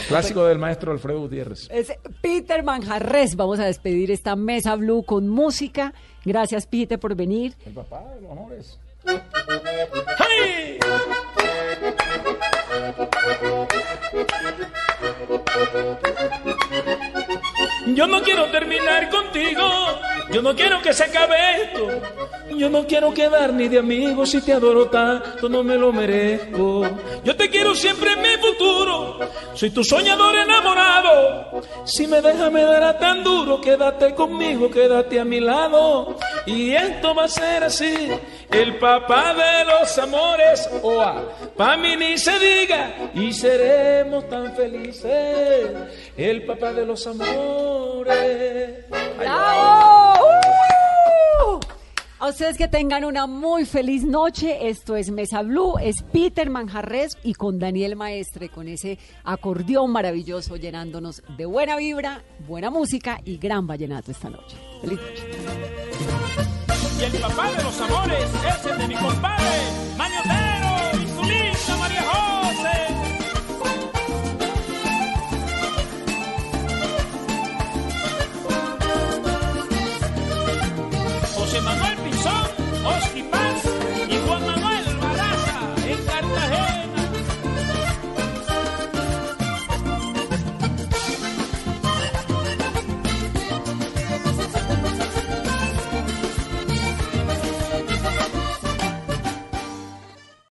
Clásico del maestro Alfredo Gutiérrez. Es Peter Manjarres. Vamos a despedir esta mesa blue con música. Gracias, Peter, por venir. El papá de los honores. ¡Hey! Yo no quiero terminar contigo, yo no quiero que se acabe esto. Yo no quiero quedar ni de amigos si te adoro tanto, no me lo merezco. Yo te quiero siempre en mi futuro, soy tu soñador enamorado. Si me dejas me dará tan duro, quédate conmigo, quédate a mi lado. Y esto va a ser así, el papá de los amores, oa, pa' mí ni se diga, y seremos tan felices, el papá de los amores. ¡Bravo! ¡Uh! A ustedes que tengan una muy feliz noche. Esto es Mesa Blue, es Peter Manjarres y con Daniel Maestre, con ese acordeón maravilloso llenándonos de buena vibra, buena música y gran vallenato esta noche. Feliz noche. Y el papá de los amores es el de mi compadre, Mañotero, Vinculista, María José.